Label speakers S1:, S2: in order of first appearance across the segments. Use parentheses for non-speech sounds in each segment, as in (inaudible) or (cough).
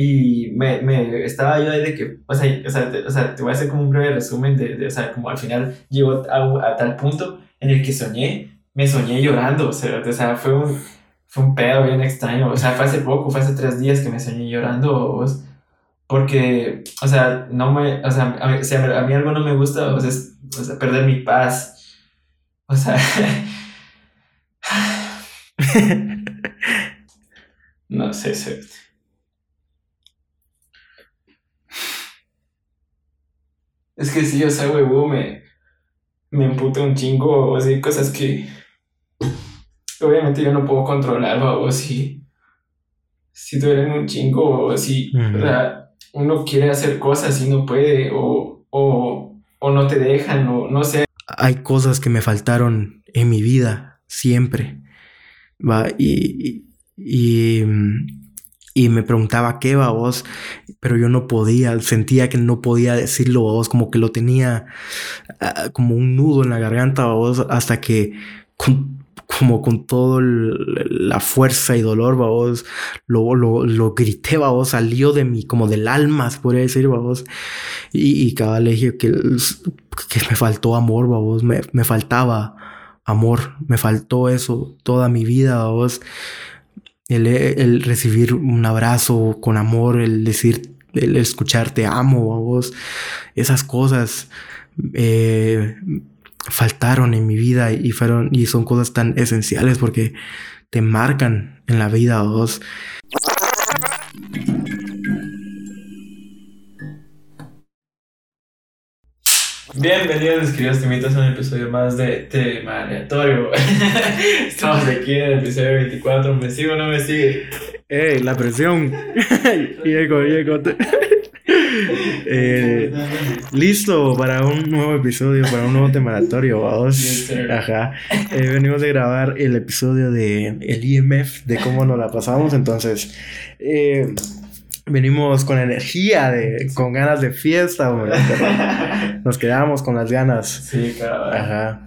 S1: Y me, me estaba yo ahí de que, o sea, o sea, te, o sea, te voy a hacer como un breve resumen de, de o sea, como al final llegó a, a, tal punto en el que soñé, me soñé llorando, o sea, o sea, fue un, fue un pedo bien extraño, o sea, fue hace poco, fue hace tres días que me soñé llorando, vos, porque, o sea, no me, o sea, a mí, o sea, a mí algo no me gusta, o sea, es, o sea, perder mi paz, o sea, no sé, sé. Es que sí, o sea, huevo, me, me emputa un chingo, o así, cosas que obviamente yo no puedo controlar, o si, si duelen un chingo, o si, o sea, uno quiere hacer cosas y no puede, o, o, o no te dejan, o no sé.
S2: Hay cosas que me faltaron en mi vida, siempre, va, y, y, y me preguntaba qué va vos, pero yo no podía, sentía que no podía decirlo vos, como que lo tenía uh, como un nudo en la garganta vos, hasta que como con toda la fuerza y dolor, vos, lo, lo, lo grité, vos, salió de mí, como del alma, se podría decir, vos, y, y cada le dije que, que me faltó amor, vos, me, me faltaba amor, me faltó eso toda mi vida, vos el, recibir un abrazo con amor, el decir, el escuchar te amo a vos, esas cosas eh, faltaron en mi vida y fueron y son cosas tan esenciales porque te marcan en la vida a vos.
S1: Bienvenidos, queridos timitos, a un episodio más de Tema Aleatorio. (laughs) Estamos aquí en el episodio 24. ¿Me sigo o no me sigue?
S2: ¡Ey, la presión! (laughs) llego, llego. (laughs) eh, listo para un nuevo episodio, para un nuevo tema aleatorio, vamos. Ajá. Eh, venimos de grabar el episodio de el IMF, de cómo nos la pasamos. Entonces, eh, venimos con energía, de, con ganas de fiesta, hombre. (laughs) Nos quedamos con las ganas.
S1: Sí, claro.
S2: Ajá.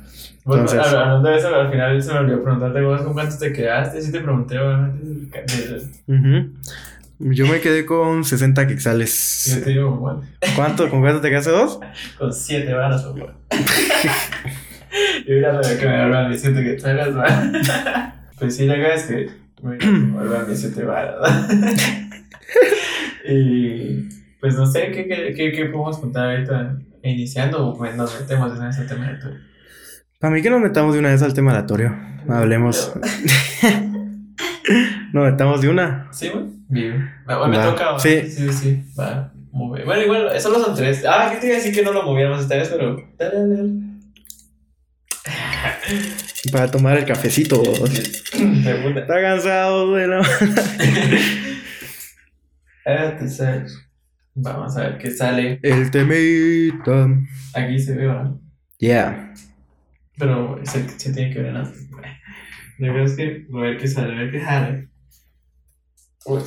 S1: Bueno, Entonces, hablando de eso, al final se me olvidó preguntarte vos con cuántos te quedaste. Sí te pregunté, obviamente.
S2: Uh -huh. Yo me quedé con 60 quexales.
S1: Yo te digo, bueno.
S2: ¿Cuánto? ¿Con cuánto te quedaste dos? (laughs)
S1: con 7 varas, o Yo hubiera sabido que me vuelvan mis 7 quexales, man. Pues sí, la verdad es que me vuelvan mis 7 varas, (laughs) Y pues no sé qué, qué, qué, qué podemos contar ahorita iniciando o pues nos metemos en ese tema aleatorio.
S2: Para mí que nos metamos de una vez al tema aleatorio. Hablemos. (laughs) nos metamos de una.
S1: Sí, güey. Bien. Me, toca. Sí. Sí, sí, sí. Va. Mover. Bueno, igual, solo son tres. Ah, que te iba a decir que no lo moviéramos esta vez, pero. Dale, dale, dale.
S2: Para tomar el cafecito. (clears throat) Está cansado de (laughs)
S1: Vamos a ver qué sale.
S2: El temita.
S1: Aquí se ve, ¿verdad?
S2: Yeah.
S1: Pero se, se tiene que ver La verdad es que a ver qué sale, a ver qué sale. Uy.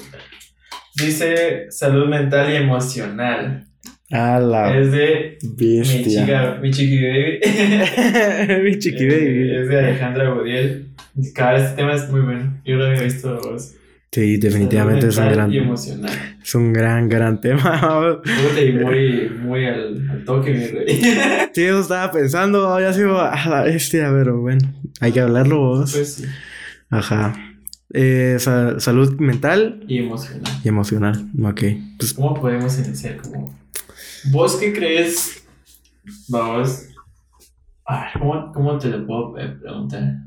S1: Dice salud mental y emocional.
S2: A la
S1: es de
S2: bestia.
S1: mi chica, mi chiqui baby. (laughs)
S2: mi chiqui baby.
S1: Es de Alejandra Godiel. Cada este tema es muy bueno. Yo lo había visto vos.
S2: Sí, definitivamente es un gran
S1: y emocional.
S2: Es un gran, gran tema.
S1: y muy, muy al, al, toque, mi rey. (laughs)
S2: Sí, eso estaba pensando, había sido a la bestia, pero bueno, hay que hablarlo vos.
S1: Pues sí.
S2: Ajá. Eh, sa salud mental
S1: y emocional.
S2: Y emocional, ok.
S1: Pues, ¿Cómo podemos iniciar? Como... ¿Vos qué crees? Vamos. ¿cómo, cómo te lo puedo preguntar?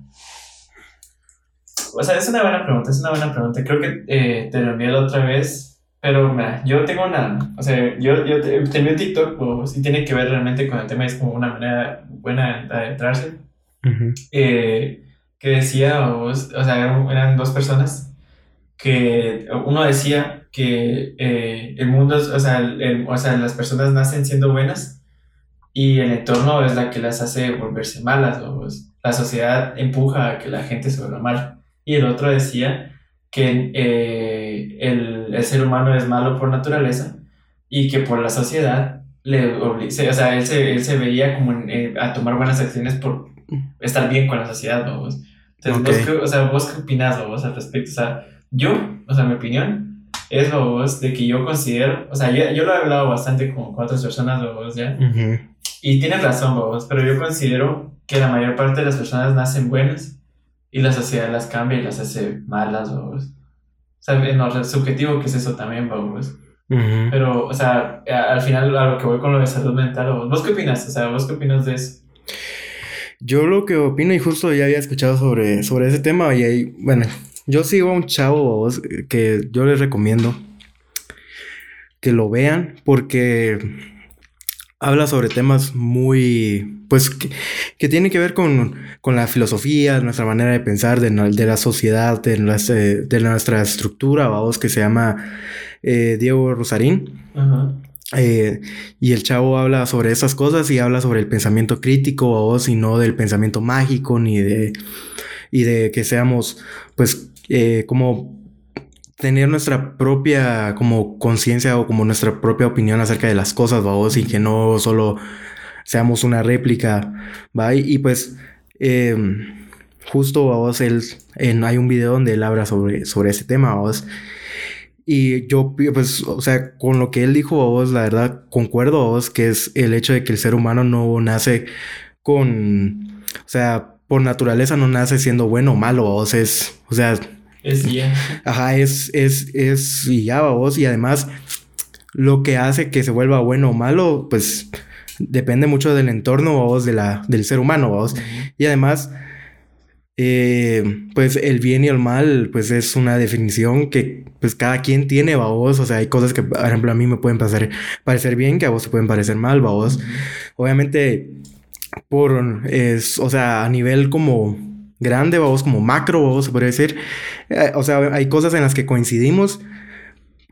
S1: O sea, es una buena pregunta, es una buena pregunta. Creo que eh, te lo envié la otra vez, pero mira, yo tengo una, o sea, yo, yo tenía un TikTok, o si tiene que ver realmente con el tema, es como una manera buena de adentrarse,
S2: uh -huh.
S1: eh, que decía, o, o sea, eran, eran, dos personas, que uno decía que eh, el mundo, o sea, el, o sea, las personas nacen siendo buenas y el entorno es la que las hace volverse malas, o la sociedad empuja a que la gente se vuelva mala y el otro decía que eh, el, el, ser humano es malo por naturaleza y que por la sociedad le obliga, o sea, él se, él se veía como eh, a tomar buenas acciones por estar bien con la sociedad, ¿no? Entonces, okay. vos, o sea, ¿vos qué opinás, vos, al respecto? O sea, yo, o sea, mi opinión es, vos, de que yo considero, o sea, yo, yo lo he hablado bastante con, con otras personas, vos, ¿ya? Y tienes razón, vos, pero yo considero que la mayor parte de las personas nacen buenas y la sociedad las cambia y las hace malas, vos. O sea, no, subjetivo que es eso también, vos. Pero, o sea, al final a lo que voy con lo de salud mental, ¿vos, ¿vos qué opinas? O sea, ¿vos qué opinas de eso?
S2: Yo lo que opino, y justo ya había escuchado sobre, sobre ese tema, y ahí, bueno, yo sigo a un chavo que yo les recomiendo que lo vean porque habla sobre temas muy, pues, que, tienen que ver con, la filosofía, nuestra manera de pensar, de, la sociedad, de, nuestra, de nuestra estructura, vamos, que se llama eh, Diego Rosarín. Eh, y el chavo habla sobre esas cosas y habla sobre el pensamiento crítico, vos, y no del pensamiento mágico, ni de, y de que seamos, pues, eh, como tener nuestra propia como conciencia o como nuestra propia opinión acerca de las cosas, vamos, y que no solo seamos una réplica, ¿va? Y, pues, em, justo, vamos, él, hay un video donde él habla sobre, sobre ese tema, vamos. Y yo, pues, o sea, con lo que él dijo, vos, la verdad, concuerdo, vos, que es el hecho de que el ser humano no nace con, o sea, por naturaleza no nace siendo bueno o malo, vos, es, o sea,
S1: es ya.
S2: Ajá, es, es, es y ya, vos. Y además, lo que hace que se vuelva bueno o malo, pues depende mucho del entorno, vos, de la, del ser humano, vos. Y además, eh, pues el bien y el mal, pues es una definición que pues cada quien tiene, vos. O sea, hay cosas que, por ejemplo, a mí me pueden parecer, parecer bien, que a vos se pueden parecer mal, vos. Obviamente, por, es, o sea, a nivel como grande, vamos, como macro, vamos, se podría decir. Eh, o sea, hay cosas en las que coincidimos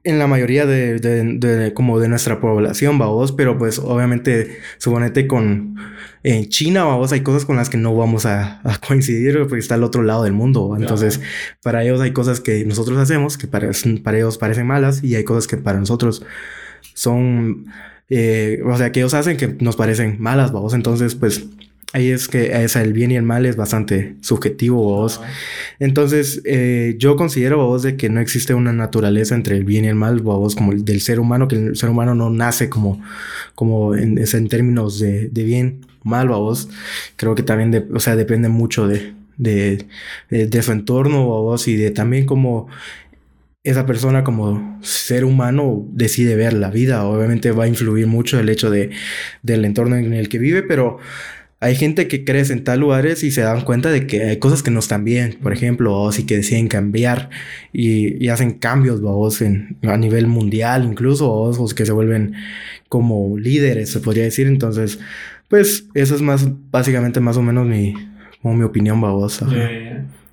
S2: en la mayoría de, de, como de nuestra población, vamos, pero pues obviamente, suponete con en China, vamos, hay cosas con las que no vamos a, coincidir porque está al otro lado del mundo. Entonces, para ellos hay cosas que nosotros hacemos que para, para ellos parecen malas y hay cosas que para nosotros son, eh, o sea, que ellos hacen que nos parecen malas, vamos. Entonces, pues Ahí es que es el bien y el mal es bastante subjetivo, vos. Entonces, eh, yo considero, vos, de que no existe una naturaleza entre el bien y el mal, vos, como el del ser humano, que el ser humano no nace como, como en, en términos de, de bien, mal, vos. Creo que también, de, o sea, depende mucho de, de, de, su entorno, vos, y de también como esa persona como ser humano decide ver la vida. Obviamente va a influir mucho el hecho de, del entorno en el que vive, pero hay gente que crece en tal lugares y se dan cuenta de que hay cosas que no están bien, por ejemplo, o sí que deciden cambiar y, hacen cambios, vos, en, a nivel mundial, incluso, o que se vuelven como líderes, se podría decir. Entonces, pues, eso es más, básicamente, más o menos mi, como mi opinión, babosa.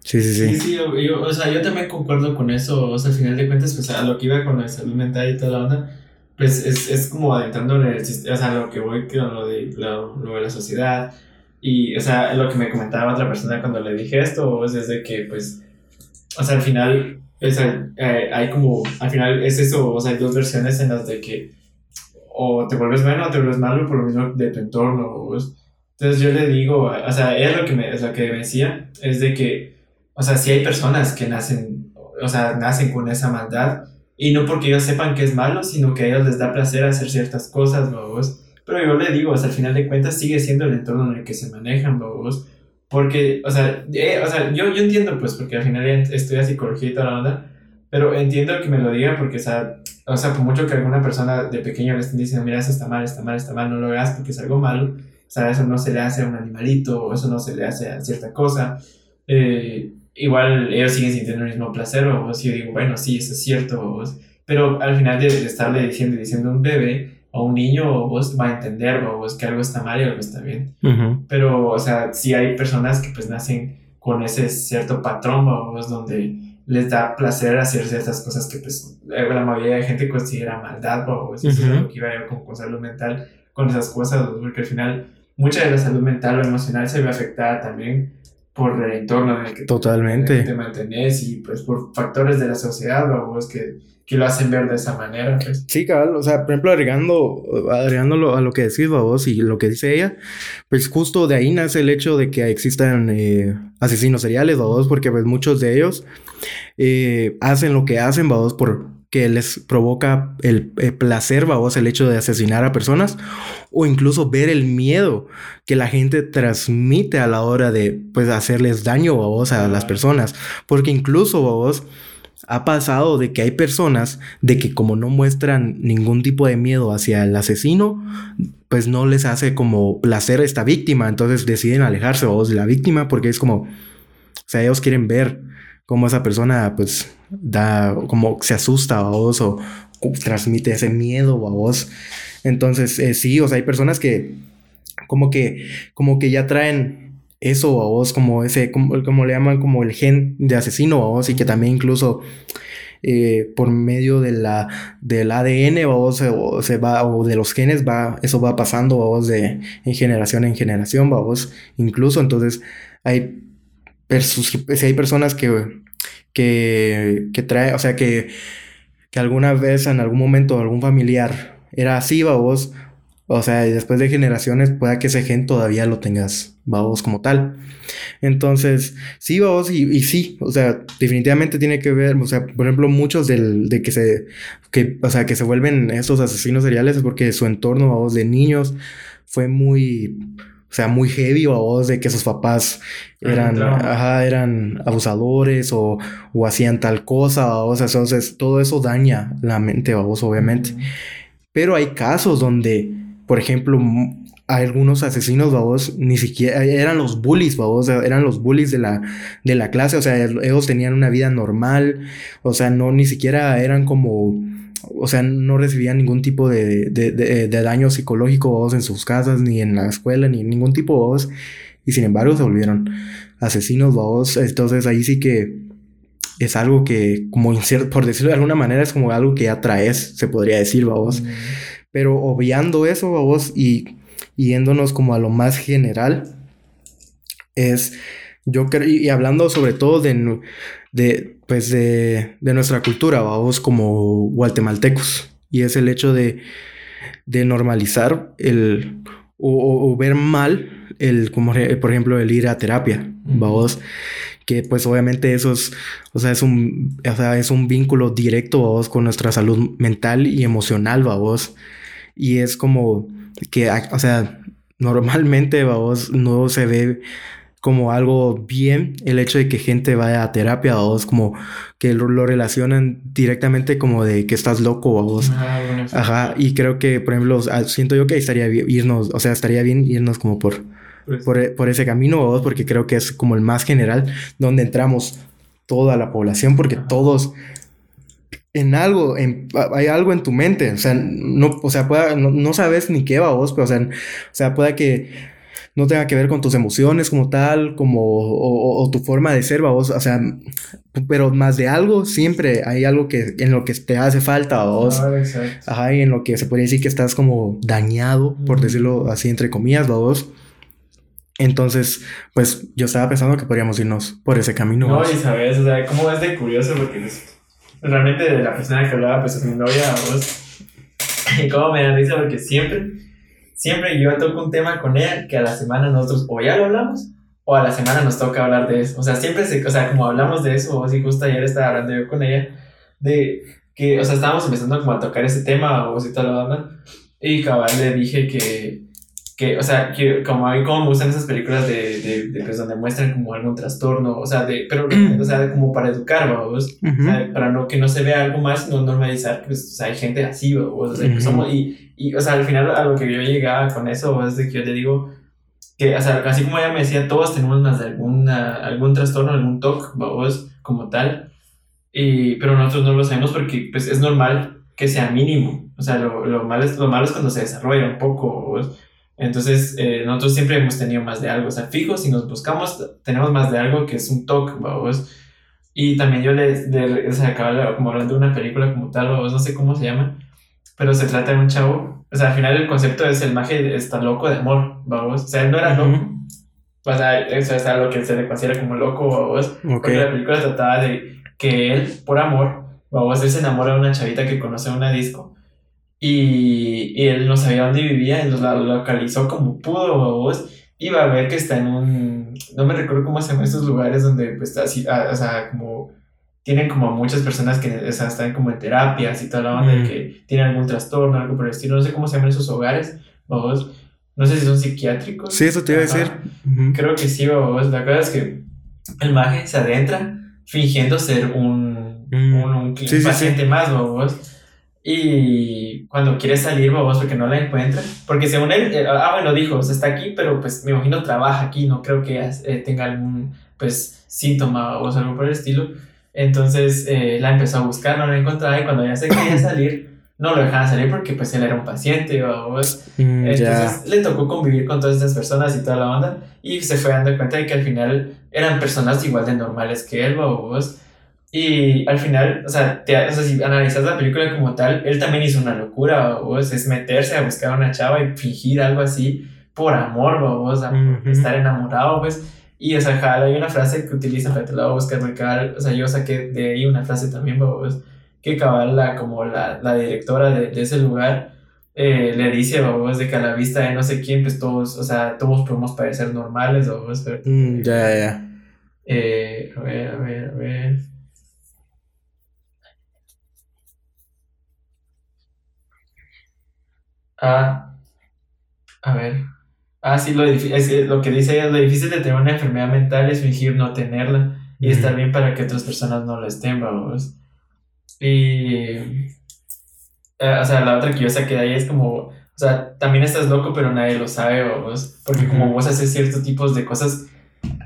S2: Sí, sí, sí.
S1: Sí, sí, yo, o sea, yo también concuerdo con eso, o sea, al final de cuentas, pues, a lo que iba con la salud mental y toda la onda pues es, es como adentrando en el o sea, lo que voy con lo de, lo, de la sociedad. Y, o sea, lo que me comentaba otra persona cuando le dije esto es desde que, pues, o sea, al final, es, eh, hay como, al final es eso, o sea, hay dos versiones en las de que o te vuelves bueno o te vuelves malo por lo mismo de tu entorno. Entonces yo le digo, o sea, es lo que me, es lo que decía, es de que, o sea, si hay personas que nacen, o sea, nacen con esa maldad, y no porque ellos sepan que es malo, sino que a ellos les da placer hacer ciertas cosas, babos. Pero yo le digo, o sea, al final de cuentas sigue siendo el entorno en el que se manejan, babos. Porque, o sea, eh, o sea yo, yo entiendo, pues, porque al final estudia psicología y toda la onda, pero entiendo que me lo digan porque, o sea, o sea, por mucho que alguna persona de pequeño le estén diciendo, mira, eso está mal, está mal, está mal, no lo hagas porque es algo malo, o sea, eso no se le hace a un animalito, o eso no se le hace a cierta cosa. Eh, igual ellos siguen sintiendo el mismo placer, o si yo digo, bueno, sí, eso es cierto, pero al final de, estarle diciendo, diciendo a un bebé o un niño, vos va a entender, vos que algo está mal y algo está bien. Pero, o sea, sí hay personas que pues nacen con ese cierto patrón, vos, donde les da placer hacer ciertas cosas que pues la mayoría de gente considera maldad, vos, eso es lo que iba a con, con salud mental, con esas cosas, porque al final mucha de la salud mental o emocional se ve afectada también por el entorno en el que
S2: Totalmente.
S1: te mantienes y pues por factores de la sociedad o que, que lo hacen ver de esa manera. Pues.
S2: Sí, cabal, o sea, por ejemplo, agregando, agregándolo a lo que decís vos y lo que dice ella, pues justo de ahí nace el hecho de que existan eh, asesinos seriales, vos, porque pues muchos de ellos eh, hacen lo que hacen, vos, por que les provoca el, placer, vamos, el hecho de asesinar a personas, o incluso ver el miedo que la gente transmite a la hora de, pues, hacerles daño, vos a las personas. Porque incluso, vos ha pasado de que hay personas de que como no muestran ningún tipo de miedo hacia el asesino, pues no les hace como placer esta víctima, entonces deciden alejarse vos de la víctima porque es como, o sea, ellos quieren ver cómo esa persona pues da, como se asusta a vos o transmite ese miedo a vos. Entonces, eh, sí, o sea, hay personas que como que, como que ya traen eso a vos, como ese, como, como le llaman, como el gen de asesino a vos, y que también incluso eh, por medio de la, del ADN o se va, o de los genes va, eso va pasando vos de en generación en generación, vos, incluso entonces hay, si hay personas que que, trae, o sea, que, que alguna vez en algún momento algún familiar era así, vos, o sea, después de generaciones pueda que ese gen todavía lo tengas, vos, como tal. Entonces, sí, vos, y, y, sí, o sea, definitivamente tiene que ver, o sea, por ejemplo, muchos del, de que se, que, o sea, que se vuelven estos asesinos seriales es porque su entorno, vos, de niños fue muy o sea, muy heavy o a vos de que sus papás eran, ajá, eran abusadores o, o, hacían tal cosa, o sea, entonces todo eso daña la mente vos, obviamente. Pero hay casos donde, por ejemplo, algunos asesinos, vos, ni siquiera eran los bullies, vos, eran los bullies de la, de la clase, o sea, ellos tenían una vida normal, o sea, no, ni siquiera eran como o sea, no recibían ningún tipo de, daño psicológico en sus casas, ni en la escuela, ni ningún tipo de voz. Y sin embargo se volvieron asesinos, vos. Entonces ahí sí que es algo que, como por decirlo de alguna manera, es como algo que atraes, se podría decir, vos. Pero obviando eso, vos, y, yéndonos como a lo más general, es, yo creo, y hablando sobre todo de, de pues de, nuestra cultura, vamos como guatemaltecos. Y es el hecho de, de normalizar el o, ver mal el, como por ejemplo, el ir a terapia, vamos. Que pues obviamente eso es, o sea, es un, o sea, es un vínculo directo, vamos, con nuestra salud mental y emocional, vamos. Y es como que, o sea, normalmente, vamos, no se ve como algo bien el hecho de que gente vaya a terapia o es como que lo, relacionan directamente como de que estás loco o vos. Ajá, y creo que, por ejemplo, siento yo que estaría bien irnos, o sea, estaría bien irnos como por, pues por, ese camino vos, porque creo que es como el más general donde entramos toda la población, porque todos en algo, en, hay algo en tu mente, o sea, no, o sea, no, sabes ni qué va vos, pero o sea, o sea, puede que no tenga que ver con tus emociones como tal, como, o, tu forma de ser, vos, o sea, pero más de algo, siempre hay algo que, en lo que te hace falta vos. Ah, Ajá, y en lo que se podría decir que estás como dañado, por decirlo así, entre comillas, vos. Entonces, pues yo estaba pensando que podríamos irnos por ese camino.
S1: No, y sabes, o sea, como es de curioso porque realmente de la persona que hablaba, pues es mi novia, vos. (laughs) Y como me da risa porque siempre siempre yo toco un tema con ella que a la semana nosotros o ya lo hablamos o a la semana nos toca hablar de eso. O sea, siempre se, o sea, como hablamos de eso, o si justo ayer estaba hablando yo con ella, de que, o sea, estábamos empezando como a tocar ese tema o si banda, y cabal le dije que, que, o sea, que como a mí como me gustan esas películas de, de, de pues, donde muestran como algún trastorno, o sea, de, pero, o sea, como para educar, vamos, para no, que no se vea algo más, no normalizar, pues, o sea, hay gente así, o sea, somos, y, y, o sea, al final a lo que yo llegaba con eso es de que yo te digo, que, o sea, así como ella me decía, todos tenemos más de alguna, algún trastorno, algún TOC, vamos, como tal, y, pero nosotros no lo sabemos porque, pues, es normal que sea mínimo, o sea, lo, lo, malo, es, lo malo es cuando se desarrolla un poco, ¿vos? Entonces, eh, nosotros siempre hemos tenido más de algo. O sea, fijo, si nos buscamos, tenemos más de algo que es un toque, vamos. Y también yo le, le o sea, acaba como hablando de una película como tal, o no sé cómo se llama, pero se trata de un chavo. O sea, al final el concepto es el maje está loco de amor, vamos. O sea, él no era loco. O sea, eso es algo que se le considera como loco, vamos. Porque la película trataba de que él, por amor, vamos, él se enamora de una chavita que conoce en una disco y, y, él no sabía dónde vivía, él lo localizó como pudo, vos. Iba a ver que está en un. No me recuerdo cómo se llaman estos lugares donde pues, así, ah, o sea, como tienen como muchas personas que o sea, están como en terapias y toda la de que tienen algún trastorno, algo por el estilo, no sé cómo se llaman esos hogares, vamos, no sé si son psiquiátricos.
S2: Sí, eso te iba a decir.
S1: Creo que sí, vamos, la verdad es que el maje se adentra fingiendo ser un, un, paciente más, vamos. Y cuando quiere salir, vos, porque no la encuentra, porque según él, eh, ah, bueno, dijo, o sea, está aquí, pero pues me imagino trabaja aquí, no creo que eh, tenga algún, pues, síntoma o algo por el estilo. Entonces eh, la empezó a buscar, no la encontraba y cuando ya se quería (coughs) salir, no lo dejaban salir porque pues él era un paciente, vos. Mm, Entonces le tocó convivir con todas estas personas y toda la onda y se fue dando cuenta de que al final eran personas igual de normales que él, vos. Y al final, o sea, te, o sea, si analizas la película como tal, él también hizo una locura, vos, es meterse a buscar a una chava y fingir algo así por amor, vos, a estar enamorado, pues. Y, o sea, hay una frase que utiliza, te la voy a buscar, o sea, yo saqué de ahí una frase también, vos, que cabal, la, como la, la directora de, de, ese lugar, eh, le dice, vos, de que a la vista de no sé quién, pues todos, o sea, todos podemos parecer normales, vos,
S2: mm, ya, ya, ya.
S1: Eh, a ver, a ver, a ver. Ah, a ver. Ah, sí, lo, es, lo que dice ella, lo difícil de tener una enfermedad mental es fingir no tenerla y estar bien para que otras personas no la estén, vamos. Y, eh, o sea, la otra que yo saqué de ahí es como, o sea, también estás loco, pero nadie lo sabe, vos, porque como vos haces ciertos tipos de cosas,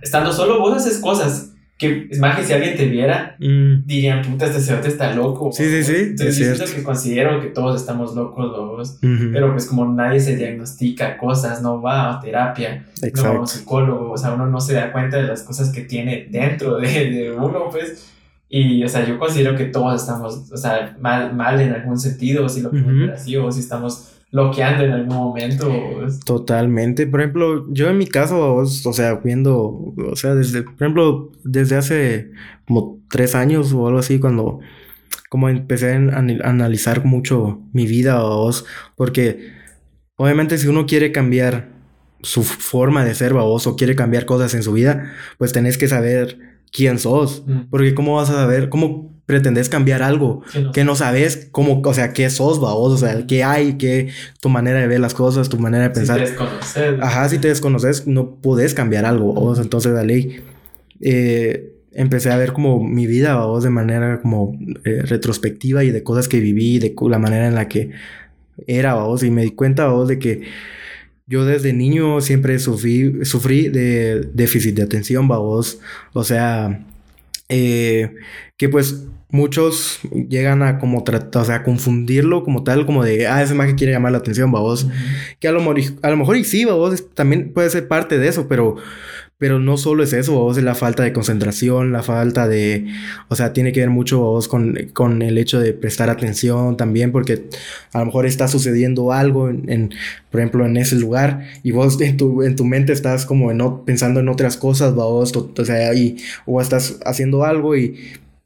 S1: estando solo vos haces cosas que es más que si alguien te viera, mm. dirían, puta, este cerote está loco.
S2: Sí, sí, sí.
S1: Entonces, es cierto. que considero que todos estamos locos, locos. pero pues como nadie se diagnostica cosas, no va a terapia, no va a un psicólogo, o sea, uno no se da cuenta de las cosas que tiene dentro de, de uno, pues. Y, o sea, yo considero que todos estamos, o sea, mal, mal en algún sentido, si lo uh así, o si estamos bloqueando en algún momento.
S2: Totalmente. Por ejemplo, yo en mi caso, o sea, viendo, o sea, desde, por ejemplo, desde hace como tres años o algo así, cuando como empecé a analizar mucho mi vida, vos, porque obviamente si uno quiere cambiar su forma de ser, vos, o quiere cambiar cosas en su vida, pues tenés que saber quién sos, mm. porque cómo vas a saber, cómo pretendes cambiar algo que no, sabes cómo, o sea, qué sos, vos, o sea, qué hay, qué tu manera de ver las cosas, tu manera de pensar.
S1: Si te desconoces.
S2: Ajá, si te desconoces, no puedes cambiar algo, vos. Entonces, la ley, eh, empecé a ver como mi vida, vos, de manera como eh, retrospectiva y de cosas que viví, de la manera en la que era, vos, y me di cuenta, vos, de que yo desde niño siempre sufrí, sufrí de déficit de atención, vos, o sea, eh, que pues muchos llegan a como tratar, o sea, confundirlo como tal, como de, ah, ese que quiere llamar la atención, babos. Que a lo, a lo mejor y sí, babos, también puede ser parte de eso, pero, pero no solo es eso, babos, es la falta de concentración, la falta de, o sea, tiene que ver mucho, babos, con, con el hecho de prestar atención también, porque a lo mejor está sucediendo algo en, por ejemplo, en ese lugar y vos en tu, en tu mente estás como en, pensando en otras cosas, babos, o sea, y, o estás haciendo algo y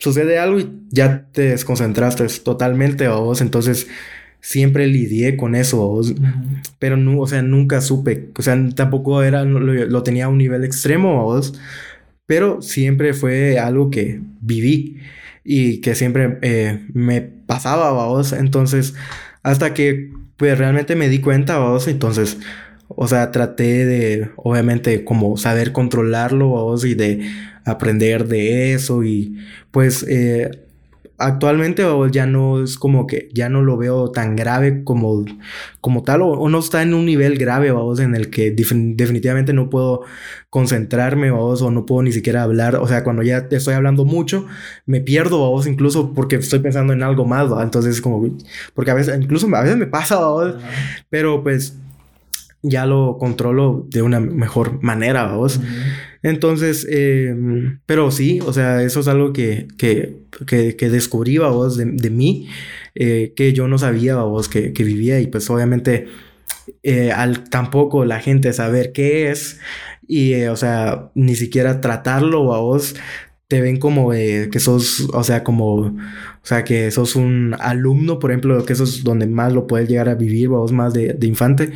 S2: sucede algo y ya te desconcentraste totalmente, vos. Entonces, siempre lidié con eso, vos. Pero, no, o sea, nunca supe. O sea, tampoco era, lo, tenía a un nivel extremo, vos. Pero siempre fue algo que viví y que siempre eh, me pasaba, vos. Entonces, hasta que, pues, realmente me di cuenta, vos. Entonces, o sea, traté de, obviamente, como saber controlarlo, vos, y de aprender de eso y pues eh, actualmente ya no es como que ya no lo veo tan grave como, como tal o, no está en un nivel grave, vamos, en el que definitivamente no puedo concentrarme, vamos, o no puedo ni siquiera hablar, o sea, cuando ya estoy hablando mucho, me pierdo, vamos, incluso porque estoy pensando en algo más, entonces como, porque a veces, incluso a veces me pasa, vamos, pero pues ya lo controlo de una mejor manera, vamos. Entonces, eh, pero sí, o sea, eso es algo que, que, que, que descubrí, vos, de, de mí, eh, que yo no sabía, vos, que, que vivía y pues obviamente eh, al tampoco la gente saber qué es y, o sea, ni siquiera tratarlo, a vos, te ven como que sos, o sea, como, o sea, que sos un alumno, por ejemplo, que eso es donde más lo puedes llegar a vivir, vos, más de, de infante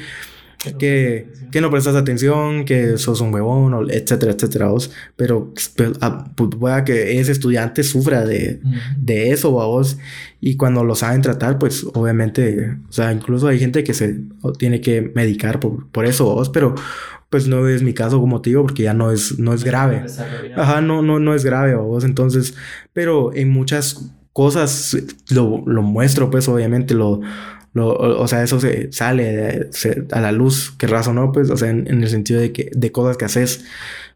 S2: que, que no prestas atención, que sos un huevón, etcétera, etcétera, vos. Pero pues, ah, pues, pueda que ese estudiante sufra de, de eso, vos. Y cuando lo saben tratar, pues obviamente, o sea, incluso hay gente que se tiene que medicar por, por eso, vos, pero pues no es mi caso como te digo, porque ya no es, no es grave. Ajá, no, no, no es grave, vos. Entonces, pero en muchas cosas lo, lo muestro, pues obviamente lo o, sea, eso se sale a la luz, que razón no, pues, o sea, en, el sentido de que de cosas que haces,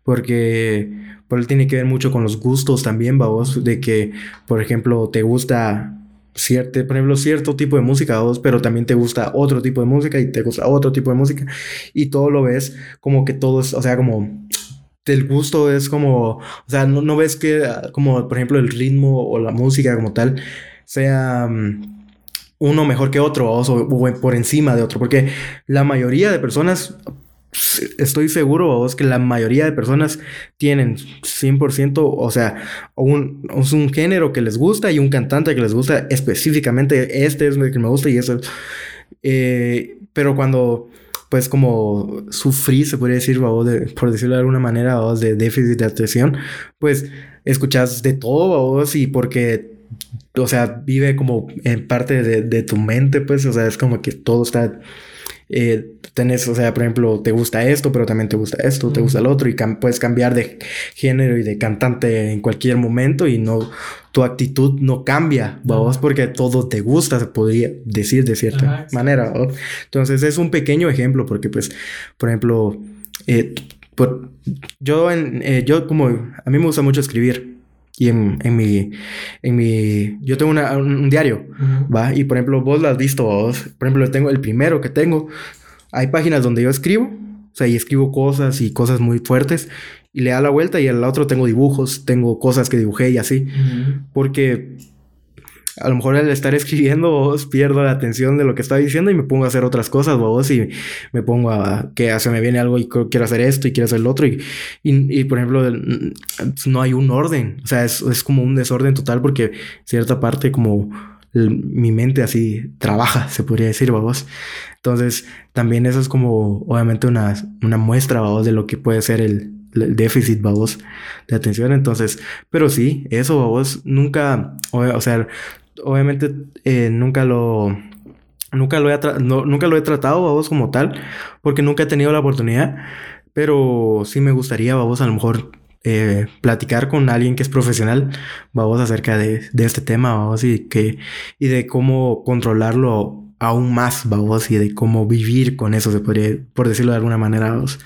S2: porque por él tiene que ver mucho con los gustos también, vos, de que, por ejemplo, te gusta cierto, por ejemplo, cierto tipo de música, vos, pero también te gusta otro tipo de música y te gusta otro tipo de música. Y todo lo ves como que todo es, o sea, como el gusto es como, o sea, no, no ves que como, por ejemplo, el ritmo o la música como tal sea mm, uno mejor que otro o, por encima de otro, porque la mayoría de personas, estoy seguro vos que la mayoría de personas tienen 100%, o sea, un, un género que les gusta y un cantante que les gusta específicamente, este es el que me gusta y eso. Eh, pero cuando pues como sufrí, se podría decir, por decirlo de alguna manera, vos, de déficit de atención, pues escuchas de todo, vos, y porque o sea, vive como en parte de, tu mente, pues, o sea, es como que todo está, eh, tenés, o sea, por ejemplo, te gusta esto, pero también te gusta esto, te gusta el otro, y puedes cambiar de género y de cantante en cualquier momento y no, tu actitud no cambia, vamos, porque todo te gusta, se podría decir de cierta manera, Entonces es un pequeño ejemplo, porque pues, por ejemplo, eh, yo, en, eh, yo como, a mí me gusta mucho escribir, y en, en, mi, en mi, yo tengo una, un, diario, ¿va? Y por ejemplo, vos lo has visto, vos, por ejemplo, tengo el primero que tengo, hay páginas donde yo escribo, o sea, y escribo cosas y cosas muy fuertes, y le da la vuelta y la otro tengo dibujos, tengo cosas que dibujé y así, porque a lo mejor al estar escribiendo vos pierdo la atención de lo que está diciendo y me pongo a hacer otras cosas vos y me pongo a que se me viene algo y quiero hacer esto y quiero hacer lo otro y, y, por ejemplo no hay un orden o sea es, es como un desorden total porque cierta parte como mi mente así trabaja se podría decir vos entonces también eso es como obviamente una, una muestra de lo que puede ser el, déficit, de atención. Entonces, pero sí, eso, vos, nunca, o, sea, obviamente eh, nunca lo... Nunca lo, he nunca lo he tratado, vos, como tal, porque nunca he tenido la oportunidad, pero sí me gustaría, vos, a lo mejor eh, platicar con alguien que es profesional, vamos, acerca de, de este tema, vamos, y, que, y de cómo controlarlo aún más, vamos, y de cómo vivir con eso, se podría, por decirlo de alguna manera, vos.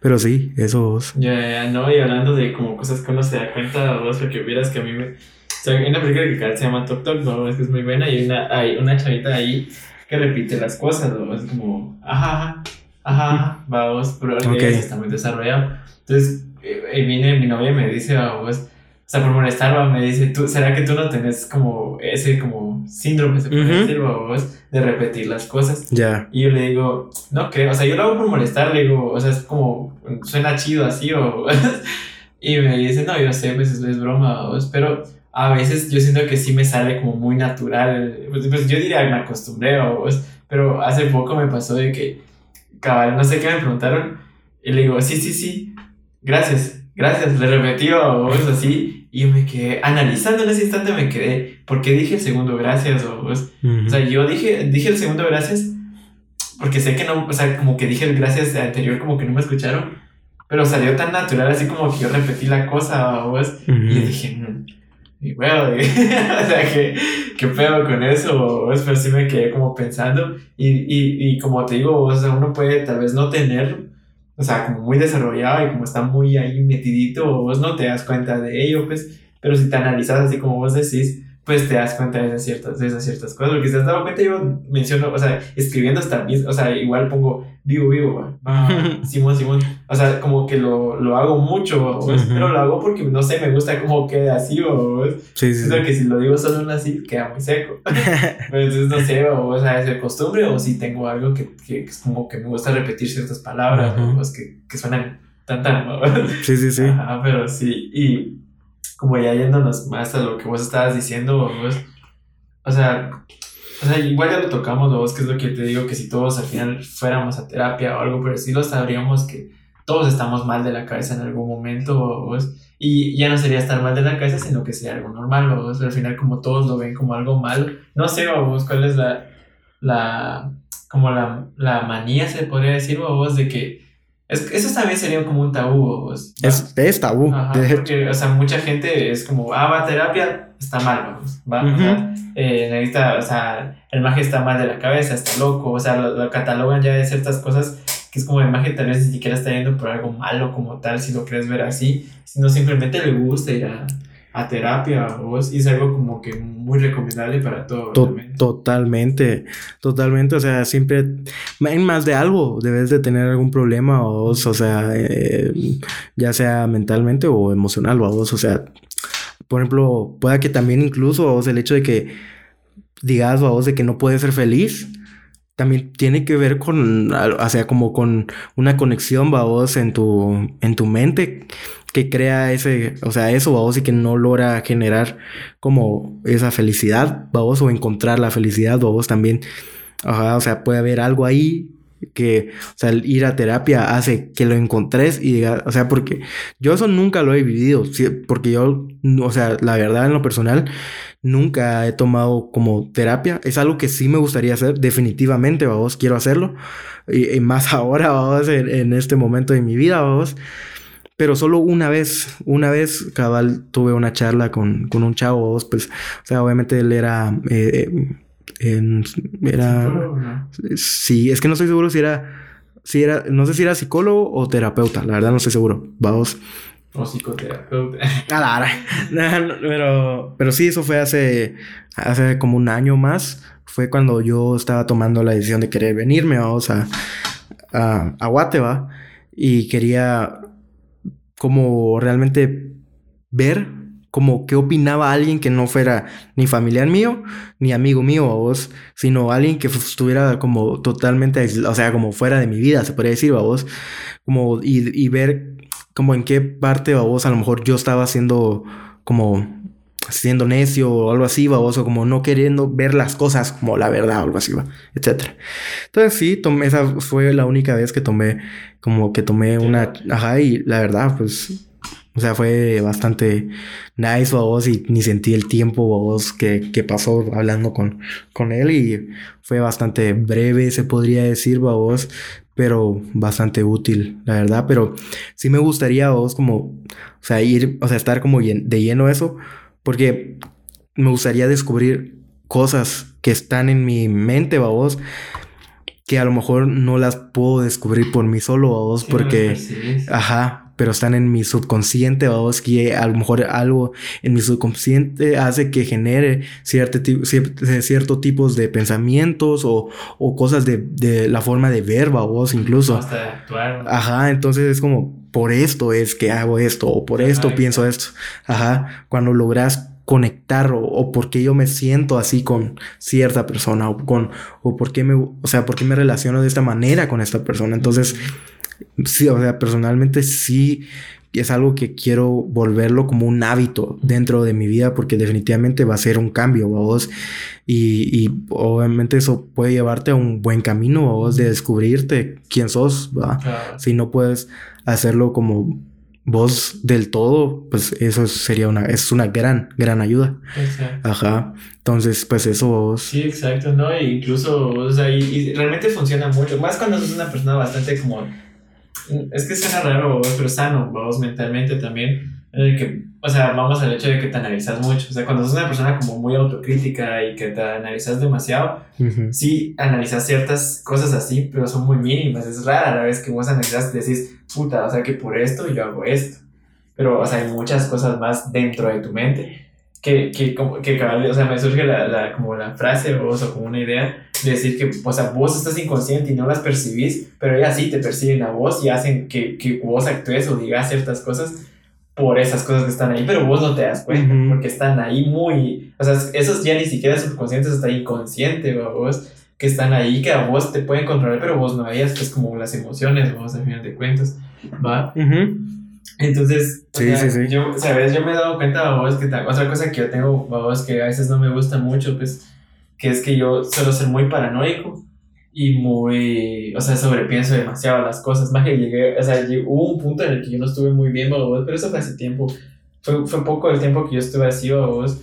S2: Pero sí, eso, vos.
S1: Ya, ya, no, y hablando de como cosas que uno se da cuenta, vos, porque vieras que a mí me sea, hay una película que se llama Tok Tok, ¿no? Es que es muy buena y hay una, hay una chavita ahí que repite las cosas, ¿no? Es como, ajá, ajá, vamos, pero okay. está muy desarrollado. Entonces, eh, viene mi novia y me dice, vamos, o sea, por molestar, me dice, ¿tú, ¿será que tú no tenés como ese como síndrome, se puede decir, vos, de repetir las cosas? Ya. Y yo le digo, no creo, o sea, yo lo hago por molestar, le digo, o sea, es como, suena chido así, o... (laughs) y me dice, no, yo sé, pues es, es broma, vos, pero a veces yo siento que sí me sale como muy natural. Pues, pues yo diría que me acostumbré, pero hace poco me pasó de que, cabal, no sé qué me preguntaron, y le digo, sí, sí, sí, gracias, gracias, le repetí o así, y me quedé analizando en ese instante, me quedé, ¿por qué dije el segundo gracias? O, o sea, yo dije, dije el segundo gracias porque sé que no, o sea, como que dije el gracias anterior, como que no me escucharon, pero salió tan natural, así como que yo repetí la cosa, y dije, mm, y bueno, (laughs) o sea, ¿qué, qué pedo con eso? Pero sí me quedé como pensando. Y, y, y como te digo, o sea, uno puede tal vez no tener, o sea, como muy desarrollado y como está muy ahí metidito, vos no te das cuenta de ello, pues. Pero si te analizas así como vos decís, pues te das cuenta de esas ciertas, de esas ciertas cosas. Porque si te has dado cuenta, yo menciono, o sea, escribiendo hasta o sea, igual pongo vivo, vivo, ah, (laughs) Simón, Simón. O sea, como que lo, lo hago mucho, pero lo hago porque, no sé, me gusta cómo queda así, o sí, sí, que si lo digo solo así, queda muy seco. (laughs) pero entonces, no sé, o, sea, es de costumbre, o si tengo algo que, que, es como que me gusta repetir ciertas palabras, uh que, que suenan tan, tan,
S2: Sí, sí, sí.
S1: Ajá, pero sí, y como ya yéndonos más a lo que vos estabas diciendo, o sea, O sea, igual ya lo tocamos, vos, que es lo que te digo, que si todos al final fuéramos a terapia o algo, pero sí lo sabríamos que todos estamos mal de la cabeza en algún momento, vos, y ya no sería estar mal de la cabeza, sino que sería algo normal, vos, al final como todos lo ven como algo malo, no sé, vos, cuál es la, la, como la, la manía, se podría decir, vos, de que es, eso también sería como un tabú. Pues,
S2: es, es, tabú.
S1: porque, o sea, mucha gente es como, ah, va a terapia, está mal, vamos. Va, o sea, eh, necesita, o sea, el magia está mal de la cabeza, está loco, o sea, lo, catalogan ya de ciertas cosas que es como el magia tal vez ni siquiera está yendo por algo malo como tal, si lo quieres ver así, sino simplemente le gusta ir a, a terapia vos, y es algo como que muy recomendable para todos.
S2: totalmente, totalmente, o sea, siempre hay más de algo, debes de tener algún problema vos, o sea, eh, ya sea mentalmente o emocional vos, o sea, por ejemplo, pueda que también incluso vos, el hecho de que digas vos de que no puedes ser feliz, también tiene que ver con, o sea, como con una conexión, vos, en tu, en tu mente que crea ese, o sea, eso, vamos, y que no logra generar como esa felicidad, vamos, o encontrar la felicidad, vamos, también, o sea, puede haber algo ahí que, o sea, el ir a terapia hace que lo encontres y diga, o sea, porque yo eso nunca lo he vivido, porque yo, o sea, la verdad en lo personal, nunca he tomado como terapia, es algo que sí me gustaría hacer, definitivamente, vamos, quiero hacerlo, y, más (laughs) ahora, vamos, en, en, este momento de mi vida, vamos, pero solo una vez, una vez, cabal, tuve una charla con, con un chavo, pues, o sea, obviamente él era, eh, eh era, sí, es que no estoy seguro si era, si era, no sé si era psicólogo o terapeuta, la verdad no estoy seguro, vamos.
S1: O psicoterapeuta. (laughs)
S2: Pero, pero sí, eso fue hace, hace como un año más, fue cuando yo estaba tomando la decisión de querer venirme, vamos a, a, a Guateva, y quería como realmente ver como qué opinaba alguien que no fuera ni familiar mío, ni amigo mío a vos, sino alguien que estuviera como totalmente, o sea, como fuera de mi vida, se podría decir a vos, como y, y ver como en qué parte a vos a lo mejor yo estaba haciendo como siendo necio o algo así, baboso, como no queriendo ver las cosas como la verdad o algo así, etcétera. Entonces sí, tomé, esa fue la única vez que tomé, como que tomé una, ajá, y la verdad, pues, o sea, fue bastante nice, babos, y ni sentí el tiempo, babos, que, que pasó hablando con, con él y fue bastante breve, se podría decir, babos, pero bastante útil, la verdad, pero sí me gustaría, vos como, o sea, ir, o sea, estar como de lleno eso, porque me gustaría descubrir cosas que están en mi mente, babos, que a lo mejor no las puedo descubrir por mí solo, babos, porque, ajá, pero están en mi subconsciente, babos, que a lo mejor algo en mi subconsciente hace que genere cierto, cierto tipos de pensamientos o, o cosas de, de, la forma de ver, babos, incluso.
S1: Hasta de actuar.
S2: Ajá, entonces es como, por esto es que hago esto o por esto pienso esto. Ajá, cuando logras conectar o, o por qué yo me siento así con cierta persona o con o por qué me, o sea, por qué me relaciono de esta manera con esta persona. Entonces, sí, o sea, personalmente sí es algo que quiero volverlo como un hábito dentro de mi vida porque definitivamente va a ser un cambio, vos. Y, y obviamente eso puede llevarte a un buen camino, vos, de descubrirte quién sos, ¿va? Si no puedes hacerlo como vos del todo, pues eso sería una, es una gran, gran ayuda. Exacto. Ajá. Entonces, pues eso vos.
S1: Sí, exacto, ¿no? E incluso, o sea, y, realmente funciona mucho. Más cuando sos una persona bastante como. Es que suena raro, pero sano, vos mentalmente también. El que, o sea, vamos al hecho de que te analizas mucho. O sea, cuando sos una persona como muy autocrítica y que te analizas demasiado, sí analizas ciertas cosas así, pero son muy mínimas. Es rara la vez que vos analizas y decís, puta, o sea, que por esto yo hago esto. Pero, o sea, hay muchas cosas más dentro de tu mente que, que, como, que o sea, me surge la, la, como la frase o, o como una idea de decir que, o sea, vos estás inconsciente y no las percibís, pero ellas sí te perciben a vos y hacen que, que vos actúes o digas ciertas cosas por esas cosas que están ahí, pero vos no te das cuenta, porque están ahí muy, o sea, esos ya ni siquiera subconscientes, está inconsciente, vos, que están ahí, que a vos te pueden controlar, pero vos no a ellas, que es como las emociones, vos, al final de cuentas, ¿va? Entonces, sí, sí, sí. yo, ¿sabes? Yo me he dado cuenta, vos, que otra cosa que yo tengo, vos, que a veces no me gusta mucho, pues, que es que yo suelo ser muy paranoico y muy, o sea, sobrepienso demasiado las cosas. Más que llegué, o sea, hubo un punto en el que yo no estuve muy bien, pero eso fue hace tiempo. Fue, fue poco el tiempo que yo estuve así, vos.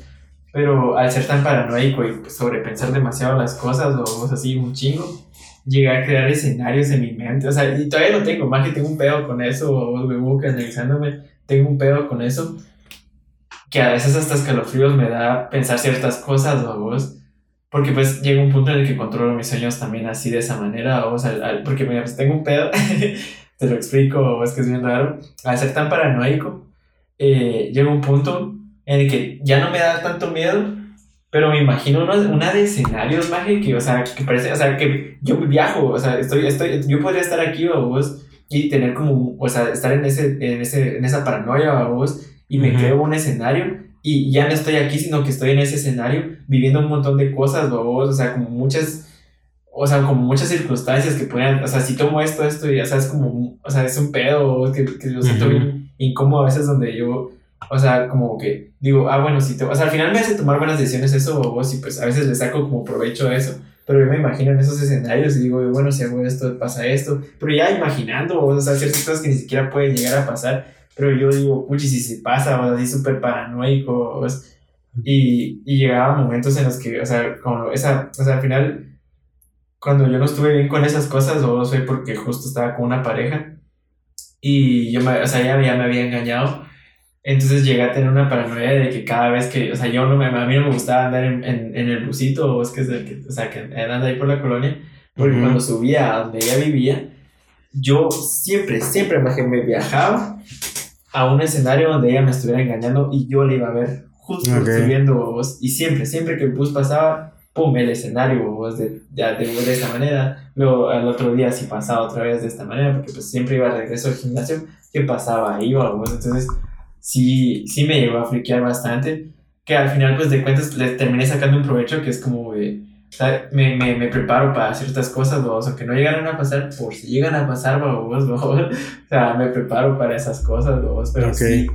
S1: Pero al ser tan paranoico y pues, sobrepensar demasiado las cosas, o así, un chingo, llegué a crear escenarios en mi mente. O sea, y todavía lo tengo, más que tengo un pedo con eso, o me busco analizándome, tengo un pedo con eso. Que a veces hasta escalofríos me da pensar ciertas cosas, o vos porque pues llega un punto en el que controlo mis sueños también así de esa manera, o sea, porque mira, pues tengo un pedo, (laughs) te lo explico, es que es bien raro, al ser tan paranoico, eh, llega un punto en el que ya no me da tanto miedo, pero me imagino una, una de escenarios, maje, que, o sea, que parece, o sea, que yo viajo, o sea, estoy, estoy, yo podría estar aquí, o vos, y tener como, o sea, estar en, ese, en, ese, en esa paranoia, o vos, y me creo un escenario y ya no estoy aquí, sino que estoy en ese escenario viviendo un montón de cosas, o sea, como muchas, o sea, como muchas circunstancias que puedan, o sea, si tomo esto, esto, y ya sabes, como, o sea, es un pedo, que, que yo siento bien incómodo a veces donde yo, o sea, como que digo, ah, bueno, si te, o sea, al final me hace tomar buenas decisiones eso, o vos, y pues a veces le saco como provecho a eso, pero yo me imagino en esos escenarios y digo, bueno, si hago esto, pasa esto, pero ya imaginando, o sea, ciertas cosas que ni siquiera pueden llegar a pasar, pero yo digo, puchi, si se pasa, o así súper paranoico, y, y llegaba momentos en los que, o sea, como esa, o sea, al final, cuando yo no estuve bien con esas cosas, o fue porque justo estaba con una pareja, y yo, me, o sea, ella ya me había engañado, entonces llegué a tener una paranoia de que cada vez que, o sea, yo no me, a mí no me gustaba andar en, en, en el busito, o es que que, o sea, que anda ahí por la colonia, porque cuando subía a donde ella vivía, yo siempre, siempre me viajaba a un escenario donde ella me estuviera engañando y yo le iba a ver justo subiendo vos. Y siempre, siempre que el bus pasaba, pum, el escenario vos de, de, de, esta manera. Luego al otro día sí pasaba otra vez de esta manera, porque pues siempre iba a regreso al gimnasio, ¿qué pasaba ahí vos? Entonces sí, sí me llegó a friquear bastante, que al final pues de cuentas le terminé sacando un provecho que es como de me, me, me, preparo para ciertas cosas, vos, aunque no llegaran a pasar, por si llegan a pasar, vos, (laughs) o sea, me preparo para esas cosas, vos, pero sí,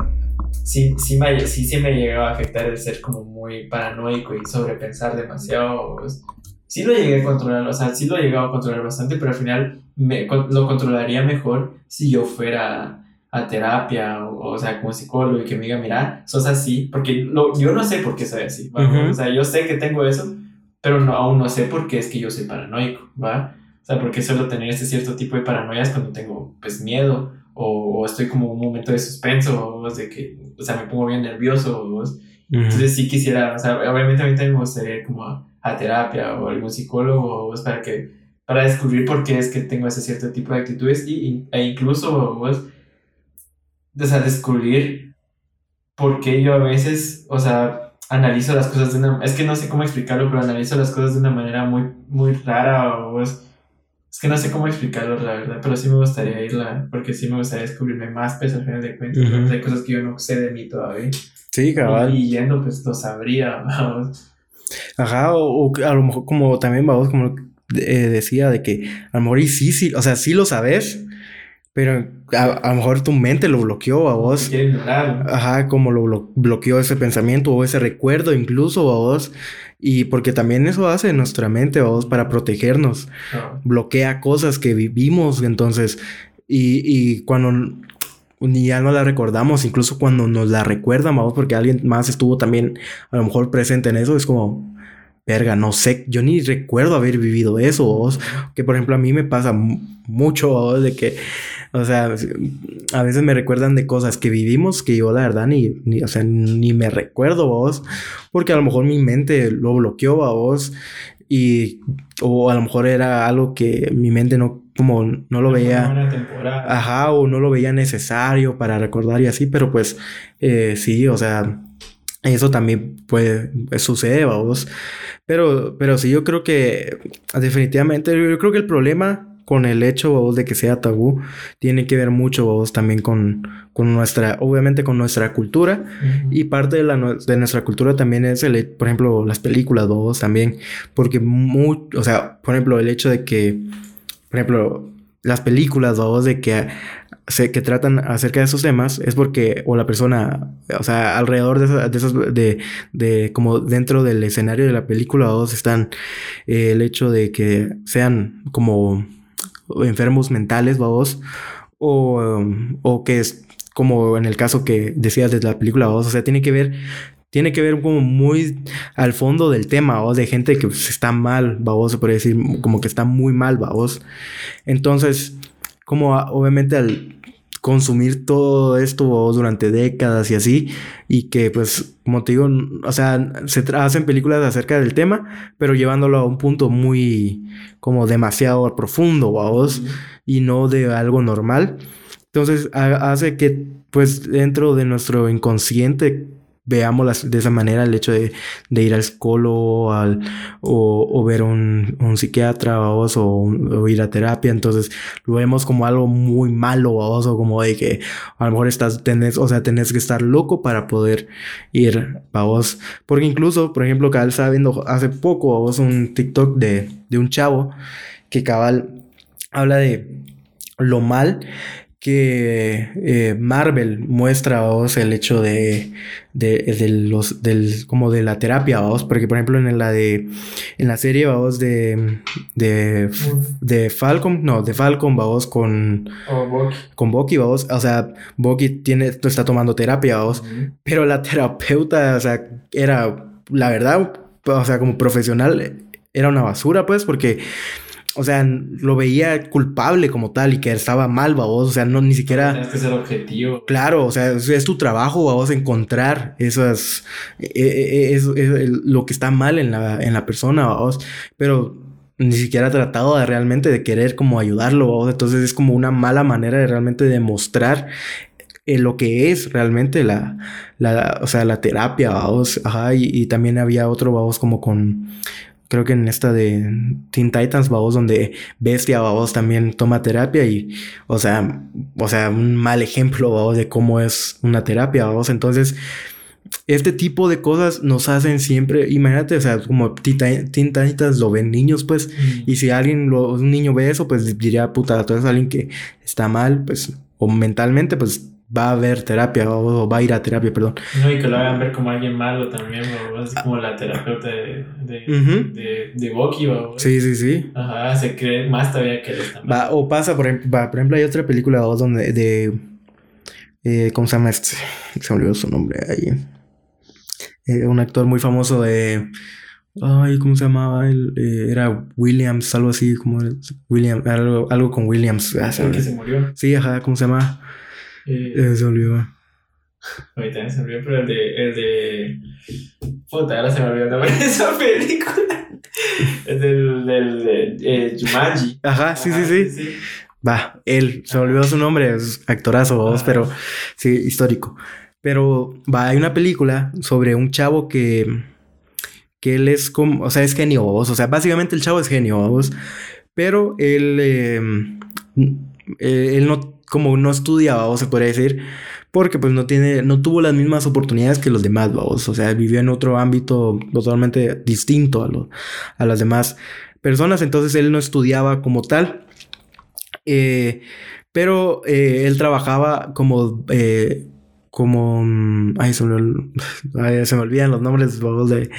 S1: sí, sí, me, sí, sí me llegó a afectar el ser como muy paranoico y sobrepensar demasiado, vos. Sí lo llegué a controlar, o sea, sí lo he llegado a controlar bastante, pero al final me, lo controlaría mejor si yo fuera a terapia, o, o, sea, como psicólogo y que me diga, mira, sos así, porque lo, yo no sé por qué soy así, o sea, yo sé que tengo eso, pero no, aún no sé por qué es que yo soy paranoico, ¿va? O sea, porque suelo tener ese cierto tipo de paranoias cuando tengo, pues, miedo o, estoy como un momento de suspenso, o de que, o sea, me pongo bien nervioso, ¿o? Entonces sí quisiera, o sea, obviamente a mí también me gustaría ir como a, terapia o algún psicólogo, ¿o? para que, para descubrir por qué es que tengo ese cierto tipo de actitudes y, e incluso, ¿o? O sea, descubrir por qué yo a veces, o sea, analizo las cosas de una... Es que no sé cómo explicarlo, pero analizo las cosas de una manera muy, muy rara o es... Es que no sé cómo explicarlo, la verdad, pero sí me gustaría irla, porque sí me gustaría descubrirme más, pues al final de cuentas, hay cosas que yo no sé de mí todavía.
S2: Sí, cabal.
S1: Y, yendo, pues lo sabría, (laughs) vamos.
S2: Ajá, o, a lo mejor como también, vamos, como eh, decía, de que a lo mejor y sí, sí, o sea, sí lo sabes, pero a, lo mejor tu mente lo bloqueó a vos. Ajá, como lo bloqueó ese pensamiento o ese recuerdo incluso a vos. Y porque también eso hace nuestra mente a vos para protegernos. Bloquea cosas que vivimos. Entonces, y, y cuando ya no la recordamos, incluso cuando nos la recuerdan, vos, porque alguien más estuvo también a lo mejor presente en eso, es como, verga, no sé, yo ni recuerdo haber vivido eso, vos. Que por ejemplo a mí me pasa mucho, de que o sea, a veces me recuerdan de cosas que vivimos que yo la verdad ni, ni o sea, ni me recuerdo vos, porque a lo mejor mi mente lo bloqueó a vos y o a lo mejor era algo que mi mente no como no lo veía ajá o no lo veía necesario para recordar y así pero pues eh, sí o sea eso también puede suceder vos pero pero sí yo creo que definitivamente yo creo que el problema con el hecho de que sea tabú tiene que ver mucho también con, con, nuestra, obviamente con nuestra cultura. Y parte de, la, de, nuestra cultura también es, el, por ejemplo, las películas también, porque, muy, o sea, por ejemplo, el hecho de que, por ejemplo, las películas vos, de que que tratan acerca de esos temas es porque o la persona, o sea, alrededor de, de esos, de, de, como dentro del escenario de la película, o están eh, el hecho de que sean como enfermos mentales, vamos, o, o que es como en el caso que decías de la película, o sea, tiene que ver tiene que ver como muy al fondo del tema, o de gente que pues, está mal, vamos, se puede decir, como que está muy mal, vamos. Entonces, como obviamente al consumir todo esto durante décadas y así, y que pues, como te digo, o sea, se hacen películas acerca del tema, pero llevándolo a un punto muy, como demasiado profundo, vamos, y no de algo normal. Entonces, hace que, pues, dentro de nuestro inconsciente, veamos de esa manera el hecho de, ir al psicólogo al, o, ver un, un psiquiatra o, o, ir a terapia. Entonces lo vemos como algo muy malo o como de que a lo mejor estás, tenés, o sea, tenés que estar loco para poder ir a vos. Porque incluso, por ejemplo, Cabal estaba viendo hace poco vos un TikTok de, de un chavo que Cabal habla de lo mal que eh, Marvel muestra vos el hecho de, de, los del como de la terapia vos porque por ejemplo en la de en la serie vos de de, de Falcon no de Falcon vos con
S1: oh,
S2: con Bucky vos o sea Bucky tiene está tomando terapia vos pero la terapeuta o sea era la verdad o sea como profesional era una basura pues porque o sea, lo veía culpable como tal y que estaba mal, babos. O sea, no ni siquiera.
S1: Tienes que ser objetivo.
S2: Claro, o sea, es, tu trabajo, babos, encontrar esas. E, e, e, es, lo que está mal en la, en la persona, babos. Pero ni siquiera ha tratado de realmente de querer como ayudarlo, babos. Entonces es como una mala manera de realmente demostrar eh, lo que es realmente la, la, o sea, la terapia, vamos, ajá, y, y, también había otro, vamos, como con creo que en esta de Teen Titans, vamos, donde Bestia, vamos, también toma terapia y, o sea, o sea, un mal ejemplo, vamos, de cómo es una terapia, vamos. Entonces, este tipo de cosas nos hacen siempre, imagínate, o sea, como Teen Titans lo ven niños, pues, y si alguien, lo, un niño ve eso, pues diría, puta, entonces alguien que está mal, pues, o mentalmente, pues va a ver terapia o va a ir a terapia, perdón.
S1: No, y que lo hagan ver como alguien malo también, o así como la terapeuta de, de, de, de Bucky, o
S2: Sí, sí, sí.
S1: Ajá, se cree más todavía que él está
S2: mal. Va, o pasa, por ejemplo, por ejemplo, hay otra película donde de... Eh, ¿Cómo se llama este? (laughs) Se me olvidó su nombre ahí. Eh, un actor muy famoso de... Ay, ¿cómo se llamaba? Él, eh, era Williams, algo así, como William, algo, algo con Williams.
S1: Ah, que se murió.
S2: Sí, ajá, ¿cómo se llama? Eh, se olvidó.
S1: Ahorita se olvidó, pero el de. El de. Puta, ahora se me olvidó el nombre de esa película. Es del. del de, eh, Jumanji.
S2: Ajá, sí, sí, sí, Va, él, se olvidó su nombre, es actorazo, pero sí, histórico. Pero va, hay una película sobre un chavo que. que él es como. O sea, es genio, o sea, básicamente el chavo es genio, pero él. Eh, eh, él no como no estudiaba, o se podría decir, porque pues no tiene, no tuvo las mismas oportunidades que los demás, vamos. O sea, vivió en otro ámbito totalmente distinto a, a las demás personas, entonces él no estudiaba como tal. Eh, pero eh, él trabajaba como eh, como mm, ay se, me, (laughs) se me olvidan los nombres de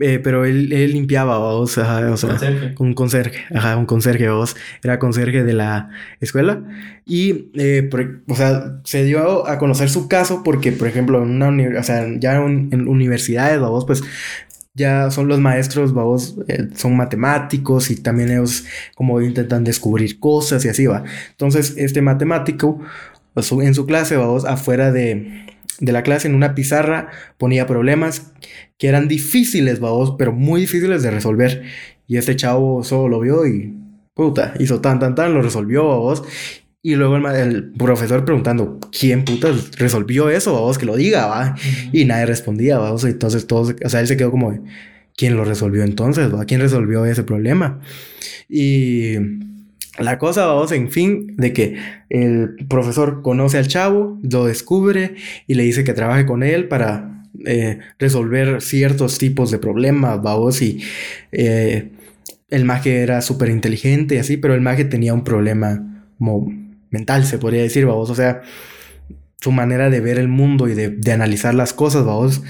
S2: eh, pero él, él limpiaba vos ajá, o sea un conserje ajá un conserje vos era conserje de la escuela. Y eh, o sea se dio a conocer su caso porque por ejemplo en una o sea ya en universidades vos pues ya son los maestros, vamos, eh, son matemáticos y también ellos como intentan descubrir cosas y así va. Entonces, este matemático en su clase, vamos, afuera de, de la clase, en una pizarra, ponía problemas que eran difíciles, vamos, pero muy difíciles de resolver. Y este chavo solo lo vio y, puta, hizo tan, tan, tan, lo resolvió, vamos. Y luego el, profesor preguntando, ¿quién puta resolvió eso? Vamos, que lo diga, va. Y nadie respondía, vamos. Entonces todos, o sea, él se quedó como, ¿quién lo resolvió entonces? ¿va? ¿Quién resolvió ese problema? Y la cosa, vamos, en fin, de que el profesor conoce al chavo, lo descubre y le dice que trabaje con él para eh, resolver ciertos tipos de problemas, vamos, y eh, el mago era súper inteligente y así, pero el mago tenía un problema como mental, se podría decir, vamos, o sea, su manera de ver el mundo y de, analizar las cosas, vamos.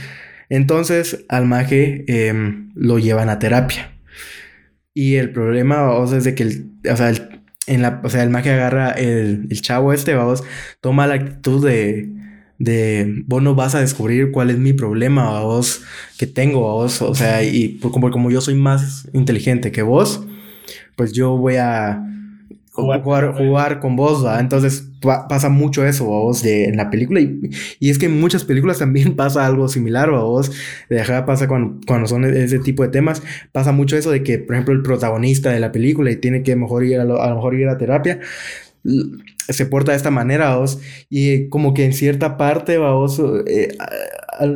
S2: Entonces al maje em, lo llevan a terapia. Y el problema, vamos, es de que o sea, el, en la, o sea, el maje agarra el, el chavo este, vamos, toma la actitud de, de vos no vas a descubrir cuál es mi problema, vos que tengo, vos, o sea, y como, como yo soy más inteligente que vos, pues yo voy a jugar, jugar, con vos, ¿va? Entonces pasa mucho eso, vos, de, en la película. Y, y, es que en muchas películas también (laughs) pasa algo similar, vos. De acá pasa cuando, cuando son ese tipo de temas. Pasa mucho eso de que, por ejemplo, el protagonista de la película y tiene que mejor ir a, lo, a lo mejor ir a terapia se porta de esta manera, vos, y como que en cierta parte, vos, eh,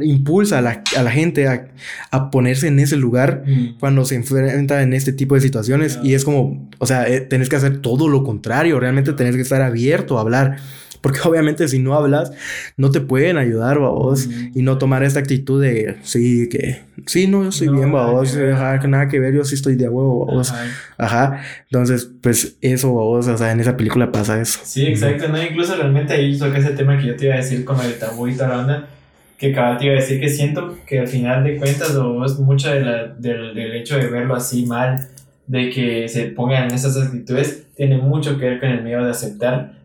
S2: impulsa a la, a la gente a, a, ponerse en ese lugar mm. cuando se enfrenta en este tipo de situaciones, y es como, o sea, eh, tenés que hacer todo lo contrario, realmente tenés que estar abierto a hablar. Porque (laughs) obviamente si no hablas, no te pueden ayudar, vos. Y no tomar esta actitud de, sí, que, sí, no, yo estoy bien, vos. Ajá, nada que ver, yo sí estoy de huevo, vos. Ajá. Entonces, pues eso, vos, o sea, en esa película pasa eso.
S1: Sí, exacto, ¿no? Incluso realmente ahí toca ese tema que yo te iba a decir como el tabú y toda la onda. Que cada te iba a decir que siento que al final de cuentas, vos, mucho de la, del, del hecho de verlo así mal, de que se pongan en esas actitudes, tiene mucho que ver con el miedo de aceptar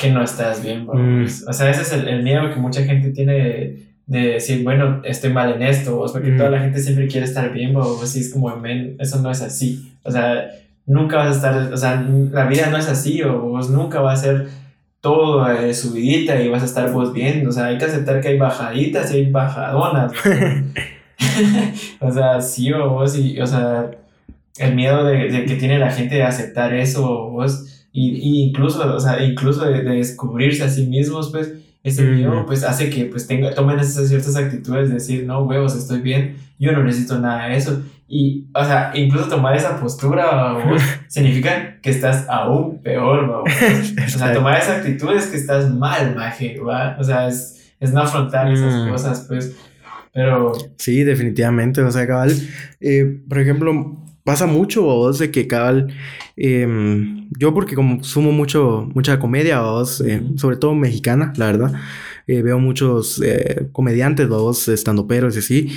S1: que no estás bien. Mm. O sea, ese es el, miedo que mucha gente tiene de, decir, bueno, estoy mal en esto, o porque toda mm. la gente siempre quiere estar bien, o así es como, eso no es así. O sea, nunca vas a estar, o sea, la vida no es así, o vos nunca vas a ser todo de subidita y vas a estar vos bien. O sea, hay que aceptar que hay bajaditas y hay bajadonas. (laughs) o sea, sí, o vos, y, o sea, el miedo de, de, que tiene la gente de aceptar eso, vos y, incluso, o sea, incluso de, descubrirse a sí mismos, pues, ese miedo, pues, hace que, pues, tenga, tomen esas ciertas actitudes de decir, no, huevos, estoy bien, yo no necesito nada de eso. Y, o sea, incluso tomar esa postura, (laughs) significa que estás aún peor, (laughs) O sea, tomar esa actitud es que estás mal, maje, ¿va? O sea, es, es no afrontar esas mm. cosas, pues. Pero.
S2: Sí, definitivamente. O sea, cabal. Eh, por ejemplo, pasa mucho, vos, de que cabal, em, yo porque como sumo mucho, mucha comedia, vos, eh, sobre todo mexicana, la verdad, eh, veo muchos eh, comediantes, vos, estandoperos y así,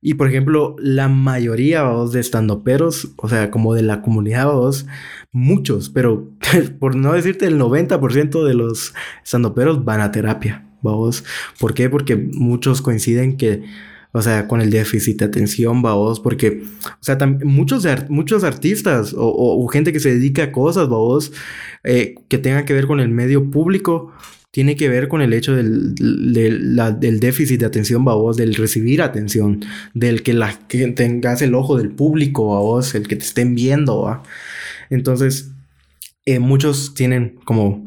S2: y por ejemplo, la mayoría, vos, de estandoperos, o sea, como de la comunidad, vos, muchos, pero (laughs) por no decirte el 90% de los estandoperos van a terapia, vos, ¿por qué? Porque muchos coinciden que o sea, con el déficit de atención, vos, porque, o sea, muchos, muchos artistas o, gente que se dedica a cosas, vos, eh, que tengan que ver con el medio público, tiene que ver con el hecho del, del déficit de atención, vos, del recibir atención, del que, la, que tengas el ojo del público, vos, el que te estén viendo, ¿va? Entonces, eh, muchos tienen como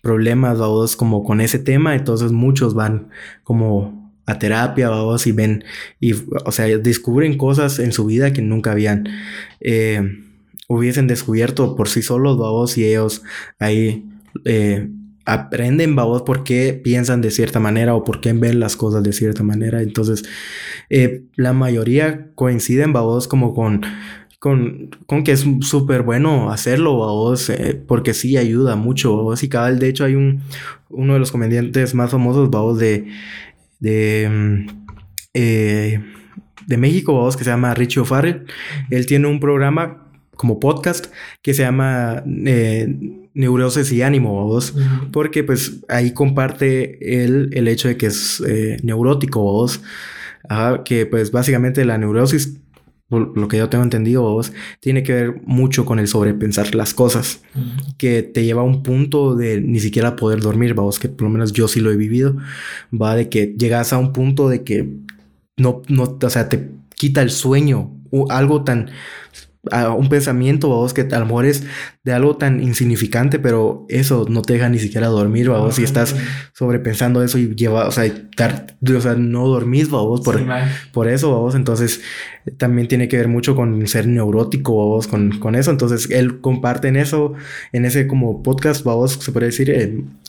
S2: problemas, vos, como con ese tema, entonces muchos van como a terapia, vamos, y ven, y, o sea, descubren cosas en su vida que nunca habían, eh, hubiesen descubierto por sí solos, vamos, y ellos ahí eh, aprenden, vamos, por qué piensan de cierta manera o por qué ven las cosas de cierta manera. Entonces, eh, la mayoría coinciden, vamos, como con con, con, que es súper bueno hacerlo, vos, porque sí ayuda mucho, y cada de hecho hay un, uno de los comediantes más famosos, vos, de, de, mm, eh, de México, vamos, que se llama Richie O'Farrell. Él tiene un programa como podcast que se llama eh, Neurosis y Ánimo, vos, porque pues ahí comparte él el hecho de que es eh, neurótico, vos, que pues básicamente la neurosis lo que yo tengo entendido vos, tiene que ver mucho con el sobrepensar las cosas, que te lleva a un punto de ni siquiera poder dormir, vos, que por lo menos yo sí lo he vivido, va de que llegas a un punto de que no, no, o sea, te quita el sueño, algo tan a un pensamiento, vos, que a lo mejor es de algo tan insignificante, pero eso no te deja ni siquiera dormir, vos, si estás sobrepensando eso y lleva, o sea, o sea no dormís, vos, por, por eso, vos, entonces también tiene que ver mucho con ser neurótico, vos, con, con eso, entonces él comparte en eso, en ese como podcast, vos, se puede decir,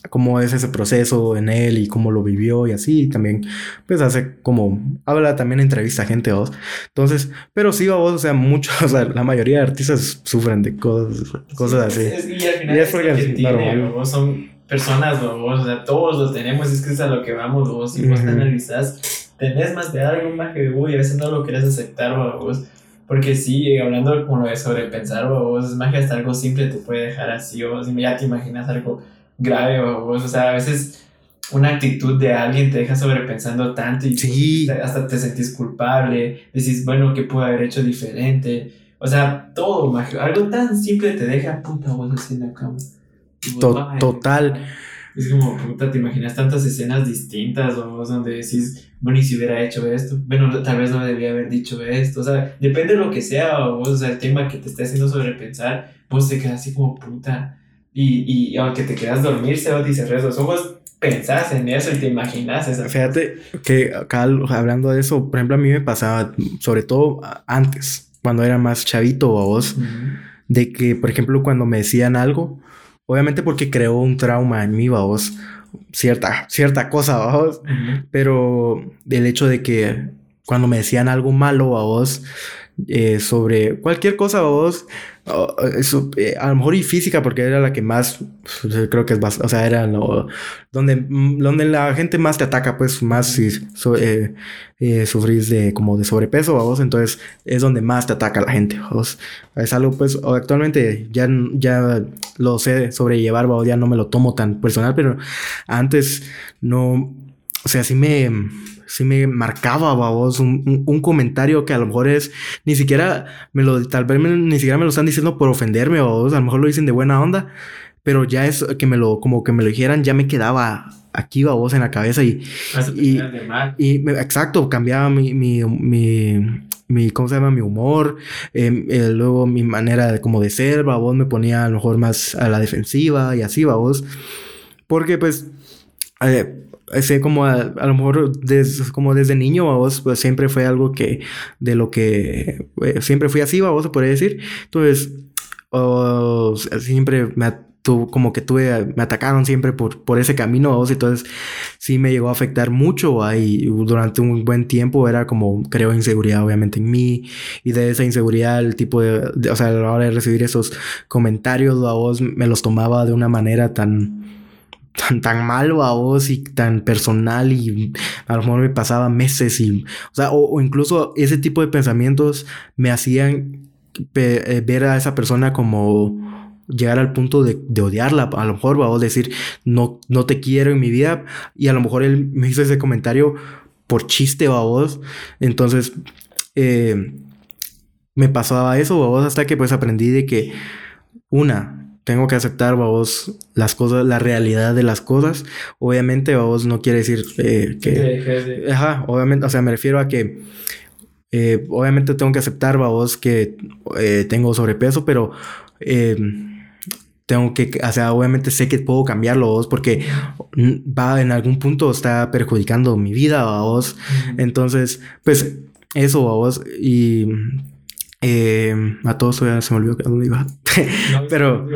S2: cómo es ese proceso en él y cómo lo vivió y así. también, pues hace como, habla también entrevista a gente, vos. Entonces, pero sí, vos, o sea, muchos, (laughs) o sea, la mayoría de artistas sufren de cosas, cosas así.
S1: y al final es, porque tiene, vos son personas, vos, o sea, todos los tenemos, es que es a lo que vamos, vos, si vos te analizas, tenés más de algo, más que, uy, a veces no lo querés aceptar, vos. Porque sí, hablando como de sobrepensar, vos, es magia hasta algo simple te puede dejar así, o si ya te imaginas algo grave o, o sea, a veces una actitud de alguien te deja sobrepensando tanto y hasta te sentís culpable, decís, bueno, ¿qué puedo haber hecho diferente? O sea, todo, algo tan simple te deja, puta, vos así en la cama.
S2: total.
S1: Es como, puta, te imaginas tantas escenas distintas, vos, donde decís, bueno, y si hubiera hecho esto, bueno, tal vez no debía haber dicho esto, o sea, depende de lo que sea, vos, o sea, el tema que te esté haciendo sobrepensar, vos te quedas así como, puta, y, y aunque te quedas dormir, se y cerrar los ojos, pensás en eso y te imaginas eso.
S2: Fíjate que acá hablando de eso, por ejemplo, a mí me pasaba, sobre todo antes, cuando era más chavito a vos, de que, por ejemplo, cuando me decían algo, obviamente porque creó un trauma en mí, vos, cierta, cierta cosa, vos, pero el hecho de que cuando me decían algo malo vos, eh, sobre cualquier cosa, vos, eh, a lo mejor y física, porque era la que más, pues, creo que es más, o sea, era lo, donde, mm, donde la gente más te ataca, pues más si eh, eh, sufrís de como de sobrepeso, vos, entonces es donde más te ataca la gente, vos. Es algo, pues, actualmente ya, ya lo sé sobrellevar, vos, ya no me lo tomo tan personal, pero antes no, o sea, sí me sí me marcaba, babos, un, un, comentario que a lo mejor es, ni siquiera me lo, tal vez ni siquiera me lo están diciendo por ofenderme, babos, a lo mejor lo dicen de buena onda, pero ya es que me lo, como que me lo dijeran, ya me quedaba aquí, babos, en la cabeza y, y, y, exacto, cambiaba mi, mi, mi, mi, ¿cómo se llama? Mi humor, em, eh, luego mi manera de, como de ser, babos, me ponía a lo mejor más a la defensiva y así, babos, porque pues, eh, sé como a, lo mejor como desde niño, vos, pues siempre fue algo que, de lo que, eh, siempre fui así, vos, se podría decir. Entonces, siempre me como que tuve, me atacaron siempre por, por ese camino, vos, entonces sí me llegó a afectar mucho ahí durante un buen tiempo era como, creo, inseguridad obviamente en mí y de esa inseguridad el tipo de, o sea, a la hora de recibir esos comentarios a vos me los tomaba de una manera tan tan, tan malo a vos y tan personal y a lo mejor me pasaba meses y, o sea, o, incluso ese tipo de pensamientos me hacían eh, ver a esa persona como llegar al punto de, odiarla, a lo mejor va a decir, no, no te quiero en mi vida y a lo mejor él me hizo ese comentario por chiste a vos, entonces eh, me pasaba eso a vos hasta que pues aprendí de que una, tengo que aceptar, vos, las cosas, la realidad de las cosas. Obviamente, vos no quiere decir eh, que... Ajá, obviamente, o sea, me refiero a que... Eh, obviamente tengo que aceptar, vos, que eh, tengo sobrepeso, pero tengo que, o sea, obviamente sé que puedo cambiarlo, vos, porque va en algún punto está perjudicando mi vida, vos. Entonces, pues eso, vos, y eh, a todos ya se me olvidó que dónde iba. (laughs) Pero,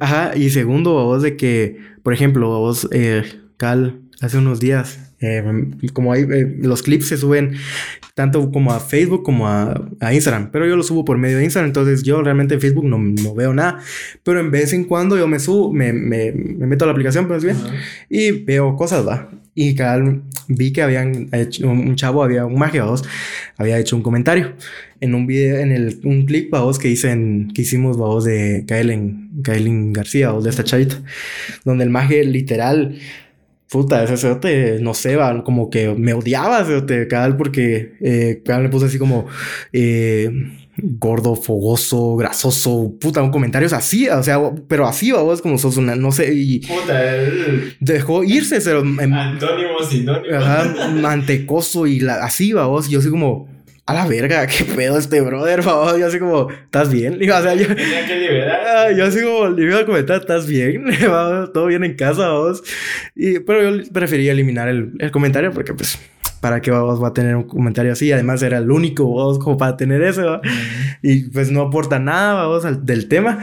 S2: ajá, y segundo, a vos de que, por ejemplo, a vos, eh, Cal, hace unos días, eh, como hay, eh, los clips se suben tanto como a Facebook como a, Instagram, pero yo lo subo por medio de Instagram, entonces yo realmente en Facebook no, no veo nada, pero en vez en cuando yo me subo, me, me, me meto a la aplicación, pues bien, y veo cosas, va. Y Cal, vi que habían hecho, un chavo, había un magia, vos, había hecho un comentario en un video, en el, un clip, vos, que, dicen, que hicimos, vos, de Kaelen, Kaelen García, vos, de esta chavita, donde el magia literal puta, ese te no sé, va, como que me odiaba ese cada porque eh, cada le puse así como eh, gordo, fogoso, grasoso, puta, un comentario así, o sea, pero así, va, vos como sos una, no sé, y
S1: puta,
S2: dejó irse, pero
S1: em, antónimo, sinónimo,
S2: ajá, mantecoso y la, así, vos, yo así como a la verga, qué pedo este brother, favor. Yo así como, ¿estás bien? o sea, yo.
S1: Tenía que liberar.
S2: Yo así como, le iba a comentar, ¿estás bien? (laughs) Todo bien en casa, vos. Y, pero yo prefería eliminar el, el comentario porque, pues, ¿para qué vos va a tener un comentario así? Además, era el único vos como para tener eso, Y pues no aporta nada, vos, del tema.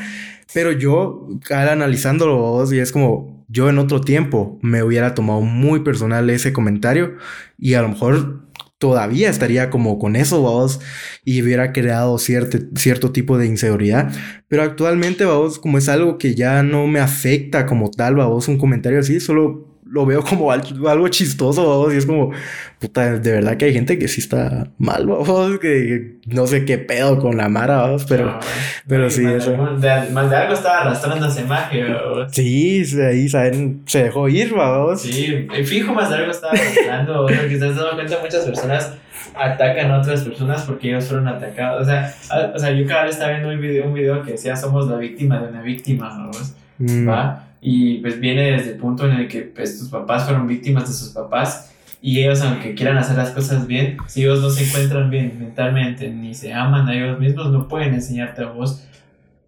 S2: Pero yo, al analizándolo y es como, yo en otro tiempo me hubiera tomado muy personal ese comentario y a lo mejor todavía estaría como con eso, vamos, y hubiera creado cierto, cierto tipo de inseguridad. Pero actualmente, vamos, como es algo que ya no me afecta como tal, vamos, un comentario así, solo lo veo como algo chistoso, vamos, y es como, puta, de verdad que hay gente que sí está mal, vamos, (laughs) que no sé qué pedo con la Mara, vamos, pero, pero sí,
S1: eso. De, más de algo estaba arrastrando esa imagen,
S2: Sí, ahí, ¿saben? Se dejó ir, vamos.
S1: Sí, fijo, más de algo estaba arrastrando, o sea, que te has dado cuenta, muchas personas atacan a otras personas porque ellos fueron atacados, o sea, o sea yo cada vez estaba viendo un video, un video que decía, somos la víctima de una víctima, vamos, mm. ¿va? Y pues viene desde el punto en el que pues, tus papás fueron víctimas de sus papás y ellos aunque quieran hacer las cosas bien, si ellos no se encuentran bien mentalmente ni se aman a ellos mismos, no pueden enseñarte a vos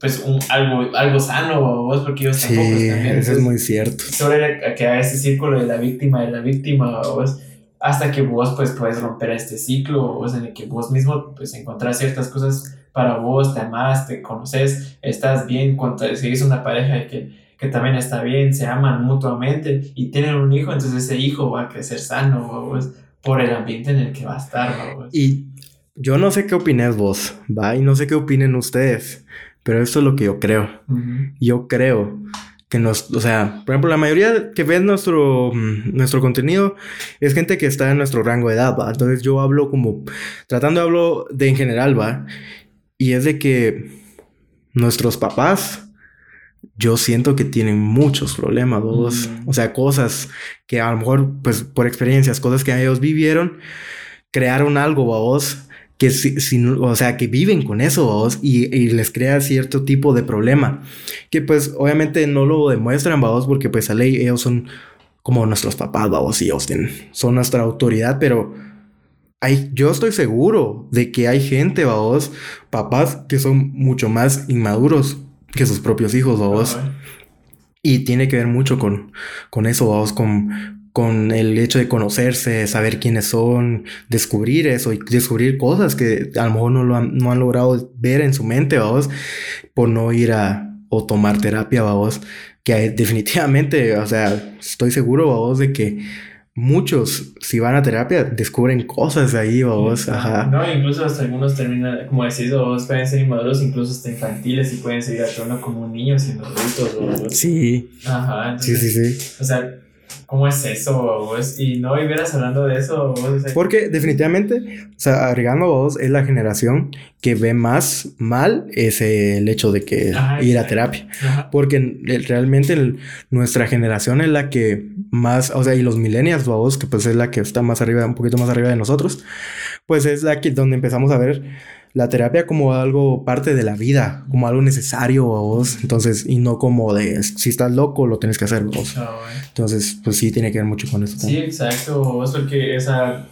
S1: pues un, algo, algo sano a vos porque ellos tampoco
S2: están bien. Eso es muy cierto.
S1: Sobre que a ese círculo de la víctima, de la víctima a vos, hasta que vos pues puedes romper este ciclo vos en el que vos mismo pues encontrás ciertas cosas para vos, te amas, te conoces, estás bien, cuando sigues una pareja que que también está bien, se aman mutuamente y tienen un hijo, entonces ese hijo va a crecer sano, por el ambiente en el que va a estar,
S2: Y yo no sé qué opines vos, ¿va? Y no sé qué opinen ustedes, pero eso es lo que yo creo. Yo creo que nos, o sea, por ejemplo, la mayoría que ve nuestro, mm, nuestro contenido es gente que está en nuestro rango de edad, ¿va? Entonces yo hablo como, tratando de hablo de en general, ¿va? Y es de que nuestros papás yo siento que tienen muchos problemas, mm. o sea, cosas que a lo mejor, pues por experiencias, cosas que ellos vivieron, crearon algo, vos, que si, o sea, que viven con eso, vos, y, y, les crea cierto tipo de problema, que pues obviamente no lo demuestran, vos, porque pues a ley ellos son como nuestros papás, vos, y ellos son nuestra autoridad, pero hay, yo estoy seguro de que hay gente, vos, papás que son mucho más inmaduros que sus propios hijos, vos. Y tiene que ver mucho con, con eso, vos, con, con el hecho de conocerse, saber quiénes son, descubrir eso y descubrir cosas que a lo mejor no, lo han, no han logrado ver en su mente, vos, por no ir a o tomar terapia, vos, que definitivamente, o sea, estoy seguro, vos, de que muchos, si van a terapia, descubren cosas ahí, vos, ajá.
S1: No, incluso hasta algunos terminan, como decís, vos pueden ser inmaduros, incluso hasta infantiles y pueden seguir actuando como niños siendo adultos, vos.
S2: Sí.
S1: Ajá.
S2: sí, sí, sí.
S1: O sea, ¿Cómo es eso, vos? Y no vivieras hablando de eso, vos.
S2: Porque definitivamente, o sea, agregando vos, es la generación que ve más mal ese el hecho de que ir a terapia. Porque realmente nuestra generación es la que más, o sea, y los millennials, vos, que pues es la que está más arriba, un poquito más arriba de nosotros, pues es la que donde empezamos a ver la terapia como algo parte de la vida, como algo necesario a vos. Entonces, y no como de si estás loco, lo tienes que hacer vos. Ah, Entonces, pues sí, tiene que ver mucho con eso.
S1: Sí, exacto. Vos, porque esa.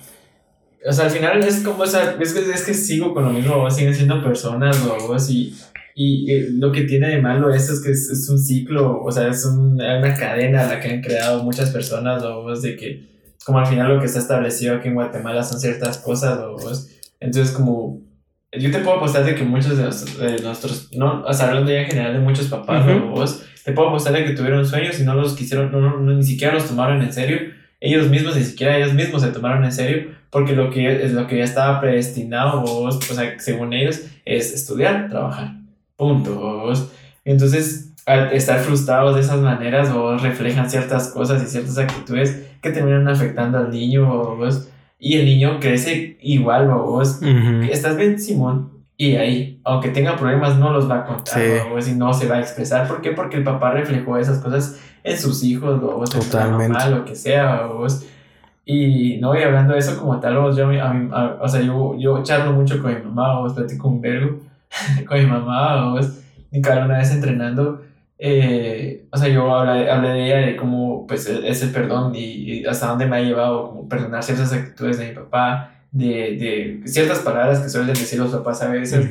S1: O sea, al final es como esa. Es que, es que sigo con lo mismo, vos siguen siendo personas, vos, y. Y eh, lo que tiene de malo esto es que es, un ciclo, o sea, es una cadena la que han creado muchas personas, vos, de que, como al final lo que está establecido aquí en Guatemala son ciertas cosas, vos. Entonces, como yo te puedo apostar de que muchos de, nuestros, no, o sea, hablando ya en general de muchos papás o vos, te puedo apostar de que tuvieron sueños y no los quisieron, no, ni siquiera los tomaron en serio. Ellos mismos, ni siquiera ellos mismos se tomaron en serio, porque lo que es lo que ya estaba predestinado, vos, o sea, según ellos, es estudiar, trabajar. Punto, vos. Entonces, al estar frustrados de esas maneras, vos reflejan ciertas cosas y ciertas actitudes que terminan afectando al niño, vos y el niño crece igual, vos. Estás bien, Simón. Y ahí, aunque tenga problemas, no los va a contar, sí. y no se va a expresar. ¿Por qué? Porque el papá reflejó esas cosas en sus hijos, vos, Totalmente. en mamá, lo que sea, vos. Y no, y hablando de eso como tal, vos, yo, a o sea, yo, yo charlo mucho con mi mamá, vos, platico un verbo (laughs) con mi mamá, vos, y cada una vez entrenando, eh, o sea, yo hablé, hablé, de ella de cómo, pues, e-, ese perdón y, hasta dónde me ha llevado como perdonar ciertas actitudes de mi papá, de, de ciertas palabras que suelen decir los papás a veces,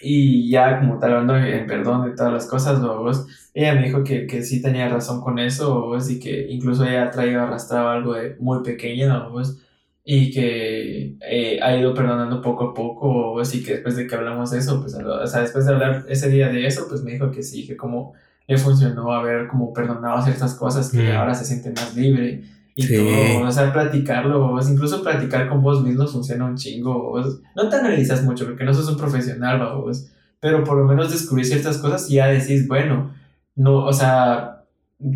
S1: y ya como tal hablando en perdón de todas las cosas, vos, ella me dijo que, que sí tenía razón con eso, vos, y que incluso ella ha traído arrastrado algo de muy pequeña, vos, y que eh, ha ido perdonando poco a poco, así que después de que hablamos de eso, pues, o sea, después de hablar ese día de eso, pues me dijo que sí, que como le funcionó haber como perdonado ciertas cosas, que
S2: Mm.
S1: ahora se siente más libre y
S2: Sí.
S1: todo, o sea, platicarlo, sea, incluso platicar con vos mismo funciona un chingo, sea, no te analizas mucho porque no sos un profesional, vos, pero por lo menos descubrir ciertas cosas y ya decís, bueno, no, o sea,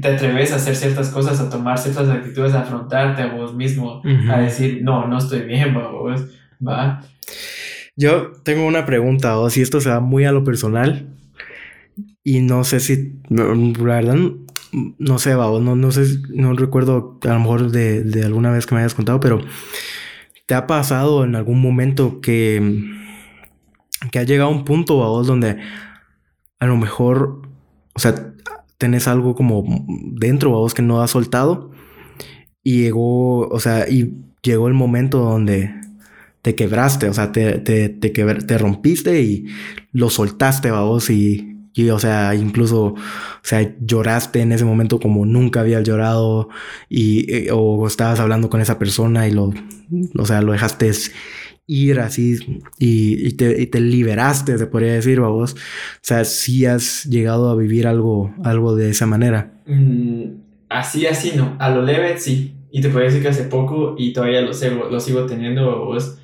S1: te atreves a hacer ciertas cosas, a tomar ciertas actitudes, a afrontarte a vos mismo, a decir, no, no estoy bien, (laughs) vos, va.
S2: Yo tengo una pregunta, o si esto se va muy a lo personal. Y no sé si, la verdad, no sé, va, no, no sé, no recuerdo a lo mejor de, de alguna vez que me hayas contado, pero ¿te ha pasado en algún momento que, que ha llegado a un punto a vos donde a lo mejor, o sea, tenés algo como dentro vos que no has soltado. Y llegó, o sea, y llegó el momento donde te quebraste, o sea, te, te, te rompiste y lo soltaste, vos, y, y, o sea, incluso, o sea, lloraste en ese momento como nunca habías llorado y, eh, o estabas hablando con esa persona y lo, o sea, lo dejaste ir así y, te, y te liberaste, se podría decir, vos. O sea, sí has llegado a vivir algo, algo de esa manera.
S1: Mm, así, así no. A lo leve sí. Y te puedo decir que hace poco y todavía lo sigo, lo sigo teniendo, vos.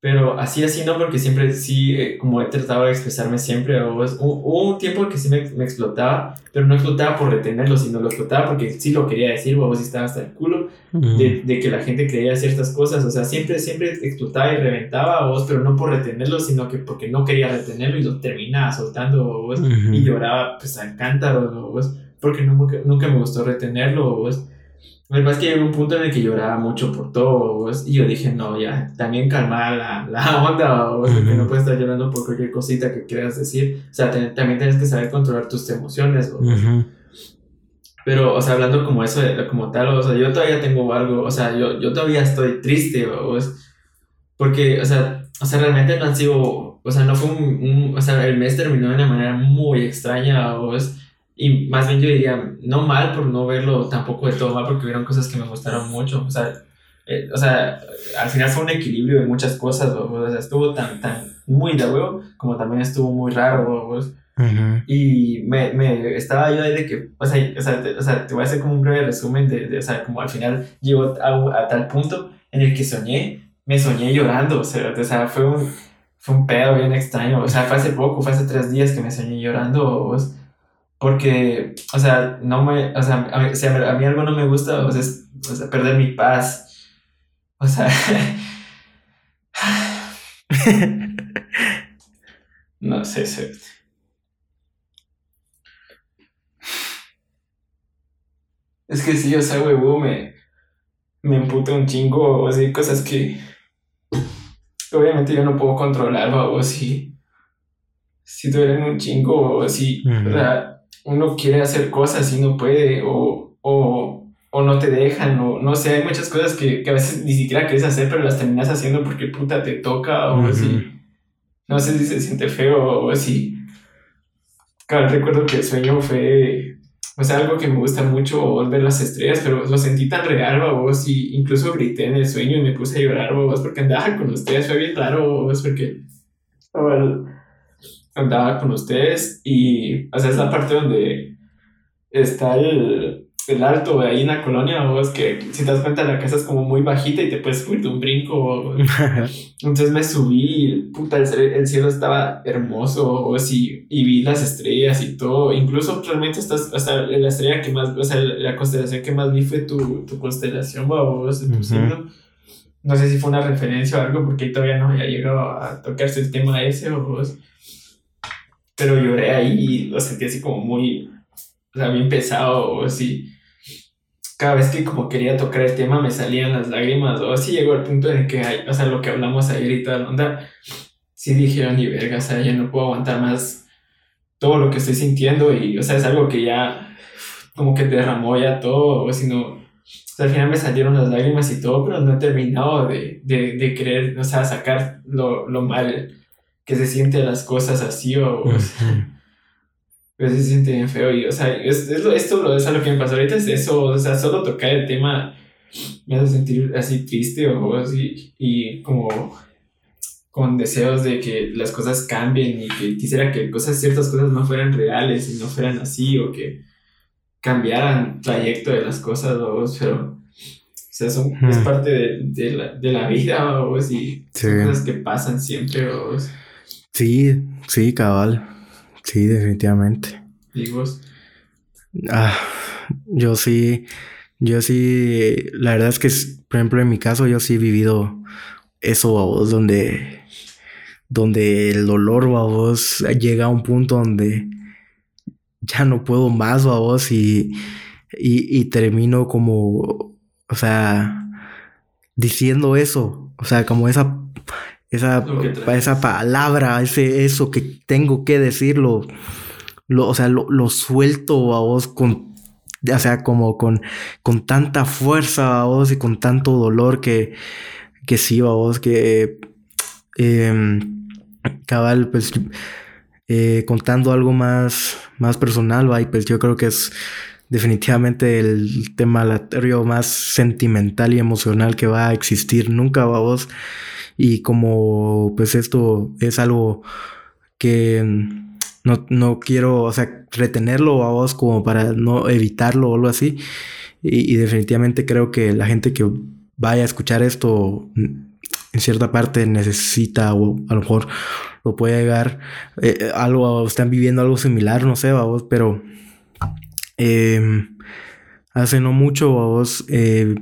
S1: Pero así, así no, porque siempre sí, eh, como he tratado de expresarme siempre, vos. Hu- Hubo un tiempo que sí me, me explotaba, pero no explotaba por retenerlo, sino lo explotaba porque sí lo quería decir, vos, y estaba hasta el culo de, de que la gente creía ciertas cosas. O sea, siempre, siempre explotaba y reventaba a vos, pero no por retenerlo, sino que porque no quería retenerlo y lo terminaba soltando vos.
S2: Ujú.
S1: Y lloraba pues a cántaros vos, porque nunca, nunca me gustó retenerlo vos. Lo que pasa es que llegó un punto en el que lloraba mucho por todo vos, y yo dije, no, ya, también calmar la, la (laughs) onda vos, porque
S2: Ujú.
S1: no puedes estar llorando por cualquier cosita que quieras decir. O sea, te- también tienes que saber controlar tus emociones vos. Pero, o sea, hablando como eso, como tal, o sea, yo todavía tengo algo, o sea, yo, yo todavía estoy triste, ¿vos? Porque, o sea, o sea, realmente no han sido, o sea, no fue un, un- o sea, el mes terminó de una manera muy extraña, ¿vos? Y más bien yo diría, no mal por no verlo tampoco de todo mal, porque hubieron cosas que me gustaron mucho, o sea, eh, o sea, al final fue un equilibrio de muchas cosas, ¿vos? O sea, estuvo tan, tan muy de huevo, como también estuvo muy raro, ¿vos?
S2: Ujú.
S1: Y me, me estaba yo ahí de que, o sea, o sea, te, o sea, te voy a hacer como un breve resumen de, de, o sea, como al final llegó a, a tal punto en el que soñé, me soñé llorando, o sea, o sea, fue un, fue un pedo bien extraño, o sea, fue hace poco, fue hace tres días que me soñé llorando, vos, porque, o sea, no me, o sea, a mí, o sea, a mí algo no me gusta, o sea, es, o sea, perder mi paz, o sea, no sé, sé. Es que sí, o sea, huevo, me, me emputa un chingo, o hay cosas que obviamente yo no puedo controlar, o si, si duelen un chingo, o si, o sea, uno quiere hacer cosas y no puede, o, o, o no te dejan, o no sé, hay muchas cosas que, que a veces ni siquiera quieres hacer, pero las terminas haciendo porque puta te toca, o
S2: Ujú.
S1: si, no sé si se siente feo, o si, claro, recuerdo que el sueño fue o sea, algo que me gusta mucho ver las estrellas, pero lo sentí tan real, babos, y incluso grité en el sueño y me puse a llorar, babos, porque andaba con ustedes, fue bien raro, babos, porque estaba- andaba con ustedes y, o sea, es la parte donde está el, el alto ahí en la colonia, babos, que si te das cuenta la casa es como muy bajita y te puedes subir de un brinco. (laughs) Entonces me subí y puta, el, cielo- el cielo estaba hermoso, o sí, y vi las estrellas y todo. Incluso realmente estás, o sea, la estrella que más, o sea, la constelación que más vi fue tu, tu constelación, babos, tu
S2: Ujú.
S1: signo. No sé si fue una referencia o algo, porque todavía no había llegado a tocarse el tema ese, babos. Pero lloré ahí y lo sentí así como muy, o sea, bien pesado, o así. Cada vez que como quería tocar el tema me salían las lágrimas, o así llegó al punto en el que, o sea, lo que hablamos ayer y toda la onda, sí dije, "Oh, ni verga, o sea, ya no puedo aguantar más todo lo que estoy sintiendo y, o sea, es algo que ya como que derramó ya todo, o si no, o sea, al final me salieron las lágrimas y todo, pero no he terminado de, de, de querer, o sea, sacar lo, lo mal que se siente las cosas así, o, o sea,
S2: Ujú.
S1: Pero se siente bien feo y, o sea, es, es lo, esto lo, es a lo que me pasó ahorita, es eso, o sea, solo tocar el tema me hace sentir así triste o así y como con deseos de que las cosas cambien y que quisiera que cosas, ciertas cosas no fueran reales y no fueran así o que cambiaran trayecto de las cosas, pero o sea, son, es parte de, de, la, de la vida, o y cosas que pasan siempre, o
S2: Sí, sí, cabal. Sí, definitivamente.
S1: ¿Y vos?
S2: Ah, yo sí, yo sí, la verdad es que, por ejemplo, en mi caso, yo sí he vivido eso, vos, donde, donde el dolor, vos, llega a un punto donde ya no puedo más, vos, y, y, y termino como o sea, diciendo eso, o sea, como esa, esa, esa palabra, ese, eso que tengo que decirlo, lo, o sea, lo, lo suelto a vos con, o sea, como con, con tanta fuerza a vos y con tanto dolor que, que sí, a vos, que em, cabal, pues eh, contando algo más, más personal, va, y pues yo creo que es definitivamente el tema más sentimental y emocional que va a existir nunca, vos. Y como pues esto es algo que no, no quiero, o sea, retenerlo a vos como para no evitarlo o algo así. Y, definitivamente creo que la gente que vaya a escuchar esto en cierta parte necesita o a lo mejor lo puede llegar eh, algo, están viviendo algo similar, no sé, vos, pero Em, hace no mucho vos eh,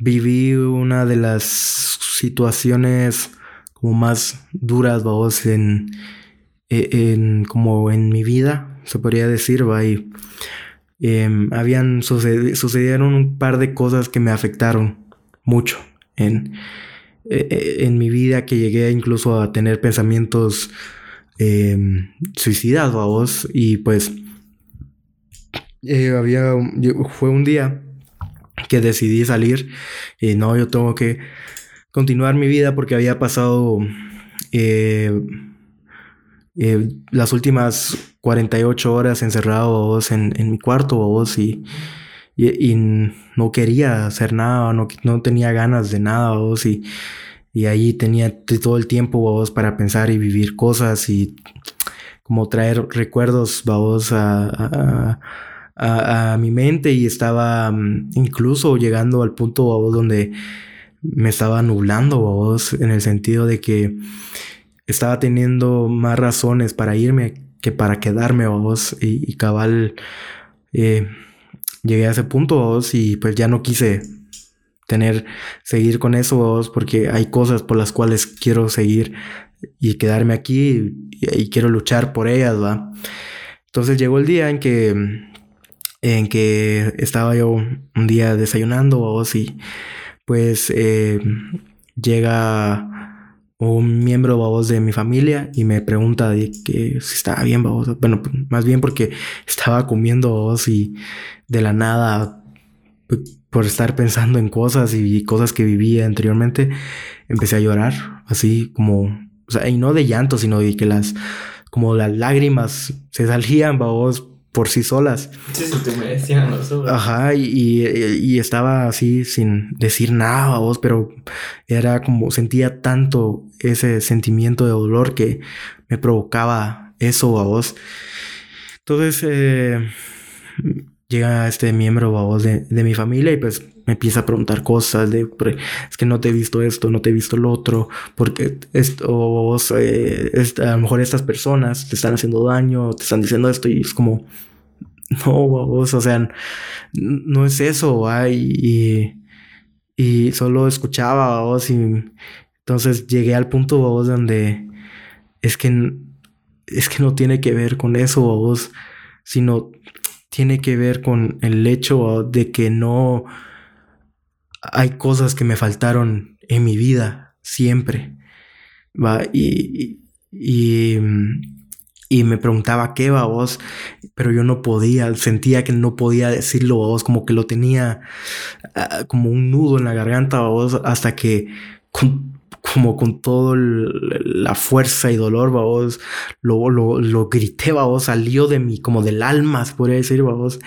S2: viví una de las situaciones como más duras vos en, e, en como en mi vida se podría decir va y em, habían sucedieron un par de cosas que me afectaron mucho en, e, e, en mi vida que llegué incluso a tener pensamientos em, suicidados a vos y pues eh, había, fue un día que decidí salir y no, yo tengo que continuar mi vida porque había pasado eh, eh, las últimas 48 horas encerrado en, en mi cuarto y, y, no quería hacer nada, no, no tenía ganas de nada y, y ahí tenía todo el tiempo para pensar y vivir cosas y como traer recuerdos a a, mi mente y estaba mm, incluso llegando al punto donde me estaba nublando vos en el sentido de que estaba teniendo más razones para irme que para quedarme vos y, cabal eh, llegué a ese punto vos y pues ya no quise tener seguir con eso porque hay cosas por las cuales quiero seguir y quedarme aquí y, y quiero luchar por ellas va entonces llegó el día en que en que estaba yo un día desayunando o y pues eh, llega un miembro de mi familia y me pregunta de que si estaba bien babos. Bueno, más bien porque estaba comiendo y de la nada por estar pensando en cosas y cosas que vivía anteriormente, empecé a llorar, así como, o sea, y no de llanto, sino de que las, como las lágrimas se salían, babos, por sí solas.
S1: Sí, sí, te merecían
S2: Ajá, y, y, estaba así sin decir nada a vos, pero era como sentía tanto ese sentimiento de dolor que me provocaba eso a vos. Entonces eh, llega este miembro de, de, mi familia y pues me empieza a preguntar cosas de es que no te he visto esto, no te he visto lo otro, porque esto, vos, eh, a lo mejor estas personas te están haciendo daño, te están diciendo esto y es como, (laughs) no, vos, o sea, no es eso, y, y solo escuchaba vos y entonces llegué al punto vos donde es que es que no tiene que ver con eso vos, sino tiene que ver con el hecho de que no hay cosas que me faltaron en mi vida siempre. Y, y, y, me preguntaba qué va vos, pero yo no podía, sentía que no podía decirlo vos, como que lo tenía ah, como un nudo en la garganta vos, hasta que como con toda la fuerza y dolor, vos, lo, lo, lo grité, vos, salió de mí, como del alma, se podría decir, vos.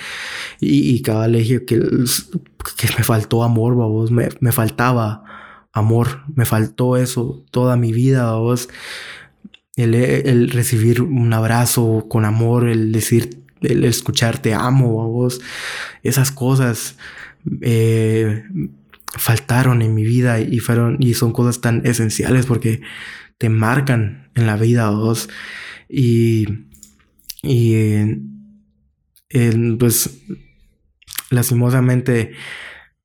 S2: Y, cada le que, que me faltó amor, vos, me, me faltaba amor, me faltó eso toda mi vida, vos. El, el, recibir un abrazo con amor, el decir, el escucharte amo a vos, esas cosas eh, faltaron en mi vida y fueron y son cosas tan esenciales porque te marcan en la vida vos y y pues lastimosamente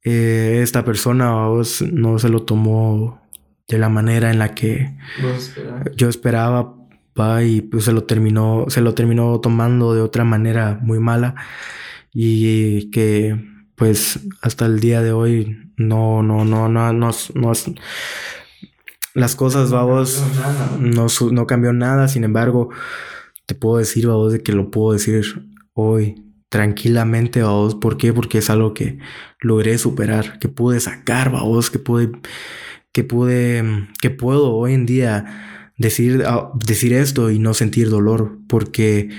S2: eh, esta persona vos no se lo tomó de la manera en la que yo esperaba y pues se lo terminó se lo terminó tomando de otra manera muy mala. Y que pues hasta el día de hoy no, no, no, no, no, no, las cosas, vamos, no, no cambió nada, sin embargo, te puedo decir, vos, de que lo puedo decir hoy tranquilamente, vos, ¿por qué? Porque es algo que logré superar, que pude sacar, vos, que pude, que pude, que puedo hoy en día decir, ah, decir esto y no sentir dolor, porque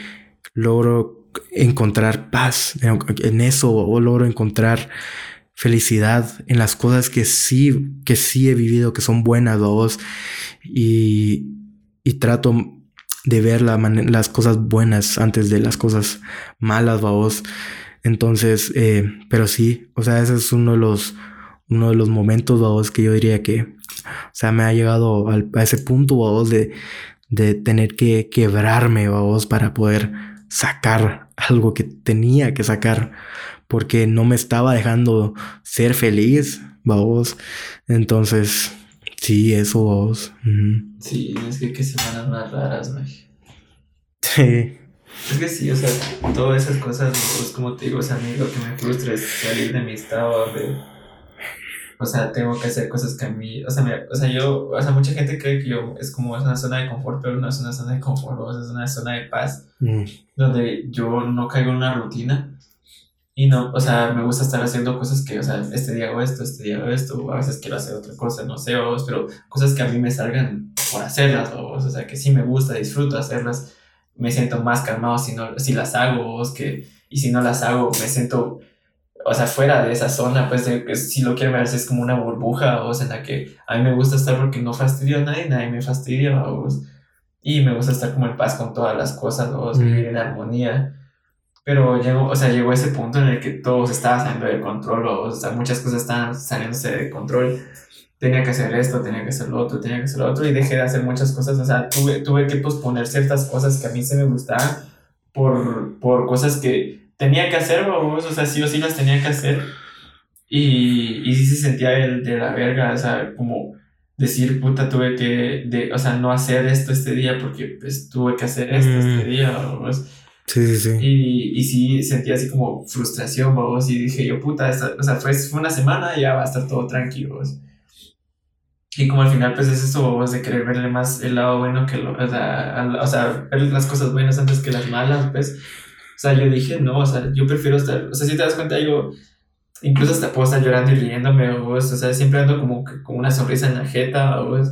S2: logro encontrar paz en eso o logro encontrar felicidad en las cosas que sí, que sí he vivido, que son buenas, vos, y, y trato de ver las cosas buenas antes de las cosas malas, vos. Entonces, eh, pero sí, o sea, ese es uno de los, uno de los momentos, vos, que yo diría que, o sea, me ha llegado a ese punto, vos, de, de tener que quebrarme, vos, para poder sacar algo que tenía que sacar porque no me estaba dejando ser feliz, vamos. Entonces, sí, eso, vamos.
S1: Sí, es que qué semanas más raras, güey. Sí. Es que sí, o sea, todas esas cosas, pues, como te digo, o sea, a mí lo que me frustra es salir de mi estado de o sea, tengo que hacer cosas que a mí, o sea, o sea, yo, o sea, mucha gente cree que yo es como es una zona de confort, pero no es una zona de confort, o sea, es una zona de paz, mm. donde yo no caigo en una rutina y no, o sea, me gusta estar haciendo cosas que, o sea, este día hago esto, este día hago esto, a veces quiero hacer otra cosa, no sé, o, pero cosas que a mí me salgan por hacerlas, o, o sea, que sí me gusta, disfruto hacerlas, me siento más calmado si, no, si las hago, o que, y si no las hago, me siento o sea, fuera de esa zona, pues si lo quiero ver, es como una burbuja, o sea, en la que a mí me gusta estar porque no fastidio a nadie, nadie me fastidia, o, y me gusta estar como en paz con todas las cosas, o vivir en armonía. Pero llegó, o sea, llegó ese punto en el que todo se estaba saliendo de control, o, sea, muchas cosas estaban saliéndose de control. Tenía que hacer esto, tenía que hacer lo otro, tenía que hacer lo otro, y dejé de hacer muchas cosas, o sea, tuve, tuve que posponer ciertas cosas que a mí se me gustaban por, por cosas que tenía que hacer, o sea, sí o sí las tenía que hacer. Y, y sí se sentía el de la verga, o sea, como decir, puta, tuve que, de, o sea, no hacer esto este día porque pues tuve que hacer esto este mm. día, Sí, sí, sí. Y, y sí sentía así como frustración, vamos, y dije yo, puta, o sea, fue, fue una semana y ya va a estar todo tranquilo, Y como al final, pues es eso, vos, de querer verle más el lado bueno que lo, o sea, o sea, ver las cosas buenas antes que las malas, pues. O sea, yo dije, no, o sea, yo prefiero estar, o sea, si te das cuenta, yo incluso hasta puedo estar llorando y riéndome, o, o sea, siempre ando como con una sonrisa en la jeta, o, (laughs) o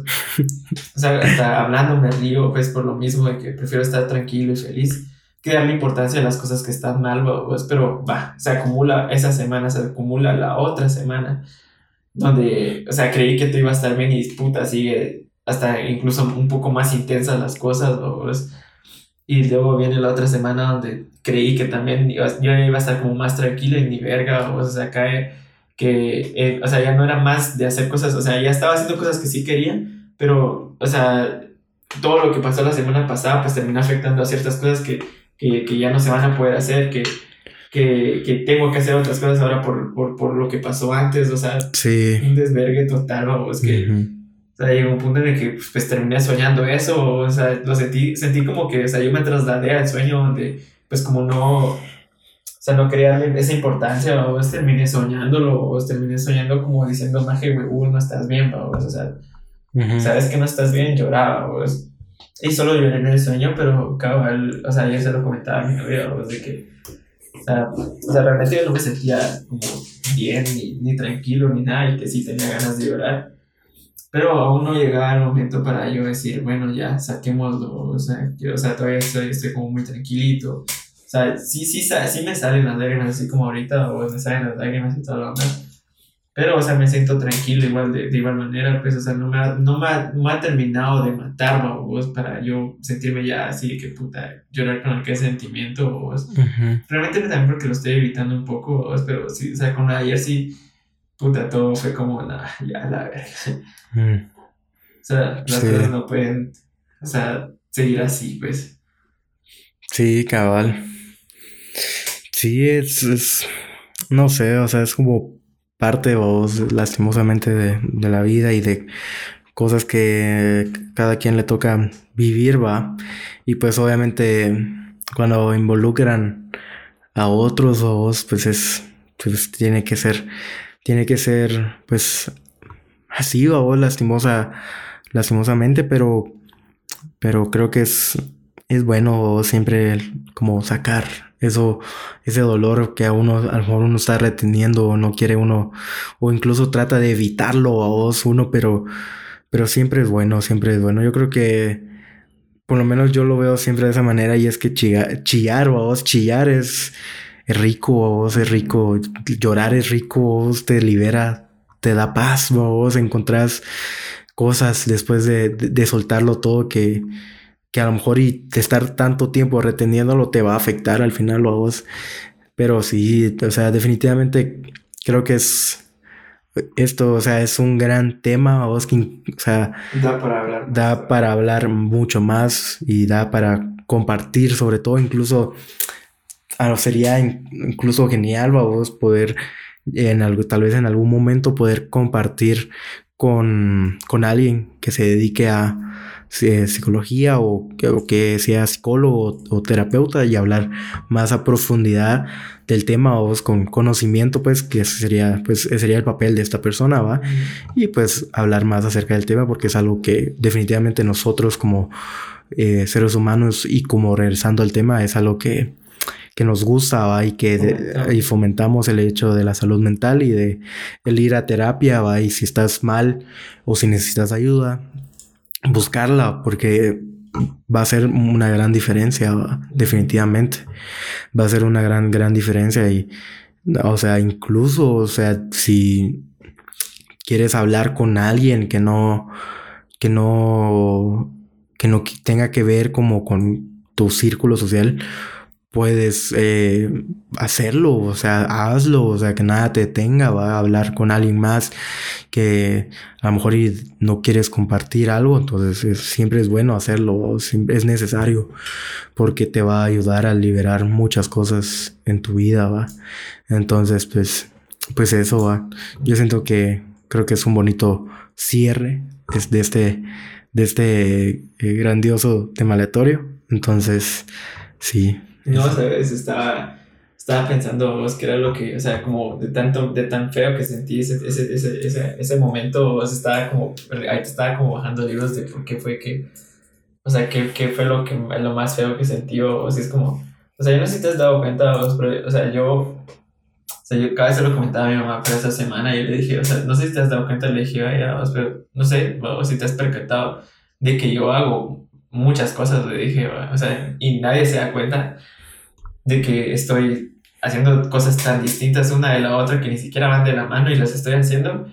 S1: sea, hasta hablando me río, pues por lo mismo de que prefiero estar tranquilo y feliz que darle importancia a las cosas que están mal, o, pero va, se acumula esa semana, se acumula la otra semana, donde, o sea, creí que te iba a estar bien y disputa, sigue hasta incluso un poco más intensas las cosas, o, y luego viene la otra semana donde creí que también yo iba a estar como más tranquilo y ni verga, o sea, cae que, eh, o sea, ya no era más de hacer cosas, o sea, ya estaba haciendo cosas que sí quería, pero, o sea, todo lo que pasó la semana pasada, pues termina afectando a ciertas cosas que, que, que ya no se van a poder hacer, que, que, que, tengo que hacer otras cosas ahora por, por, por lo que pasó antes, o sea, sí. un desvergue total, vamos, que... O sea, llegó un punto en el que pues, pues, terminé soñando eso, o sea, lo sentí, sentí como que, o sea, yo me trasladé al sueño donde, pues como no, o sea, no quería darle esa importancia, o pues, terminé soñándolo, o terminé soñando como diciendo, maje, güey, no estás bien, o sea, sabes que no estás bien, lloraba, pues, y solo lloré en el sueño, pero cabal, o sea, yo se lo comentaba a mi novia, o de que, o sea, o sea, realmente yo no me sentía como bien, ni, ni tranquilo, ni nada, y que sí tenía ganas de llorar Pero aún no llegaba el momento para yo decir, bueno, ya, saquémoslo. O sea, yo, o sea todavía estoy, estoy como muy tranquilito. O sea, sí, sí, sí me salen las lágrimas así como ahorita, o me salen las lágrimas y todo lo demás. Pero, o sea, me siento tranquilo igual de, de igual manera, pues, o sea, no me ha, no me ha, no ha terminado de matar, vos, para yo sentirme ya así, que puta, llorar con aquel sentimiento, vos. Realmente también porque lo estoy evitando un poco, vos, pero sí, o sea, con ayer sí, puta, todo fue como, nada, ya, la verga. Mm. O sea, las cosas no pueden, o sea, seguir así, pues.
S2: Sí, cabal. Sí, es, es, no sé, o sea, es como parte, vos, lastimosamente, de, la vida y de cosas que cada quien le toca vivir, va. Y pues obviamente cuando involucran a otros o vos, pues es, pues tiene que ser, tiene que ser, pues, así, o lastimosa, lastimosamente, pero, pero creo que es, es bueno siempre como sacar eso, ese dolor que a uno, a lo mejor uno está reteniendo o no quiere uno, o incluso trata de evitarlo a vos uno, pero, pero siempre es bueno, siempre es bueno. Yo creo que, por lo menos yo lo veo siempre de esa manera y es que chillar, chillar o a vos, chillar es, es rico, vos es rico, llorar es rico, vos te libera, te da paz, vos encontrás cosas después de, de soltarlo todo que que a lo mejor y estar tanto tiempo reteniéndolo te va a afectar al final a vos. Pero sí, o sea, definitivamente creo que es esto, o sea, es un gran tema, vos que, o sea,
S1: da para hablar,
S2: da para hablar mucho más y da para compartir, sobre todo, incluso, sería incluso genial, vos poder en algo, tal vez en algún momento poder compartir con, con alguien que se dedique a, psicología o que, sea psicólogo o, terapeuta y hablar más a profundidad del tema o con conocimiento pues que sería pues sería el papel de esta persona va y pues hablar más acerca del tema porque es algo que definitivamente nosotros como eh, seres humanos y como regresando al tema es algo que que nos gusta ¿va? y que y fomentamos el hecho de la salud mental y de el ir a terapia ¿va? y si estás mal o si necesitas ayuda buscarla porque va a ser una gran diferencia, definitivamente. Va a ser una gran, gran diferencia y, o sea, incluso, o sea, si quieres hablar con alguien que no, que no, que no tenga que ver como con tu círculo social, puedes eh, hacerlo, o sea, hazlo, o sea, que nada te detenga, va a hablar con alguien más que a lo mejor no quieres compartir algo, entonces siempre es bueno hacerlo, es necesario, porque te va a ayudar a liberar muchas cosas en tu vida, va. Entonces, pues, pues eso va. Yo siento que creo que es un bonito cierre de este, de este eh, grandioso tema aleatorio. Entonces, sí,
S1: no, sabes, estaba, estaba pensando vos que era lo que, o sea, como de tanto, de tan feo que sentí ese, ese, ese, ese, ese momento, vos estaba como, ahí estaba como bajando libros de por qué fue que, o sea, qué, qué fue lo, que, lo más feo que sentí, o sea, es como, o sea, yo no sé si te has dado cuenta, vos, pero, o sea, yo, o sea, yo cada vez se lo comentaba a mi mamá, pero esa semana yo le dije, o sea, no sé si te has dado cuenta, le dije, vos, pero no sé, o si te has percatado de que yo hago muchas cosas, le dije, o sea, y nadie se da cuenta de que estoy haciendo cosas tan distintas una de la otra que ni siquiera van de la mano y las estoy haciendo.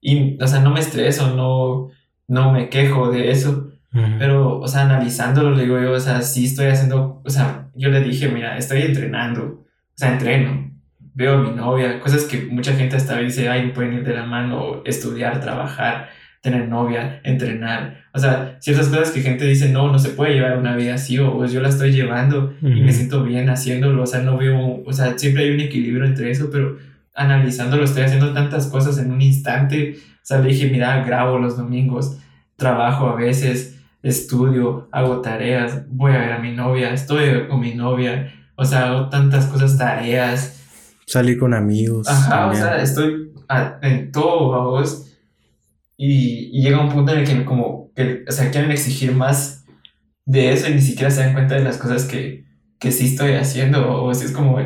S1: Y, o sea, no me estreso, no, no me quejo de eso. Pero, o sea, analizándolo, le digo yo, o sea, sí estoy haciendo, o sea, yo le dije, mira, estoy entrenando, o sea, entreno, veo a mi novia, cosas que mucha gente hasta dice, ay, pueden ir de la mano, estudiar, trabajar, tener novia, entrenar. O sea, ciertas cosas que gente dice, no, no se puede llevar una vida así, o pues yo la estoy llevando y me siento bien haciéndolo. O sea, no veo, o sea, siempre hay un equilibrio entre eso, pero analizándolo, estoy haciendo tantas cosas en un instante. O sea, le dije, mira, grabo los domingos, trabajo a veces, estudio, hago tareas, voy a ver a mi novia, estoy con mi novia. O sea, hago tantas cosas, tareas.
S2: Salir con amigos.
S1: Ajá, o sea, estoy en todo, vamos y, llega un punto en el que como, que, o sea, quieren exigir más de eso y ni siquiera se dan cuenta de las cosas que, que sí estoy haciendo. O si es como, o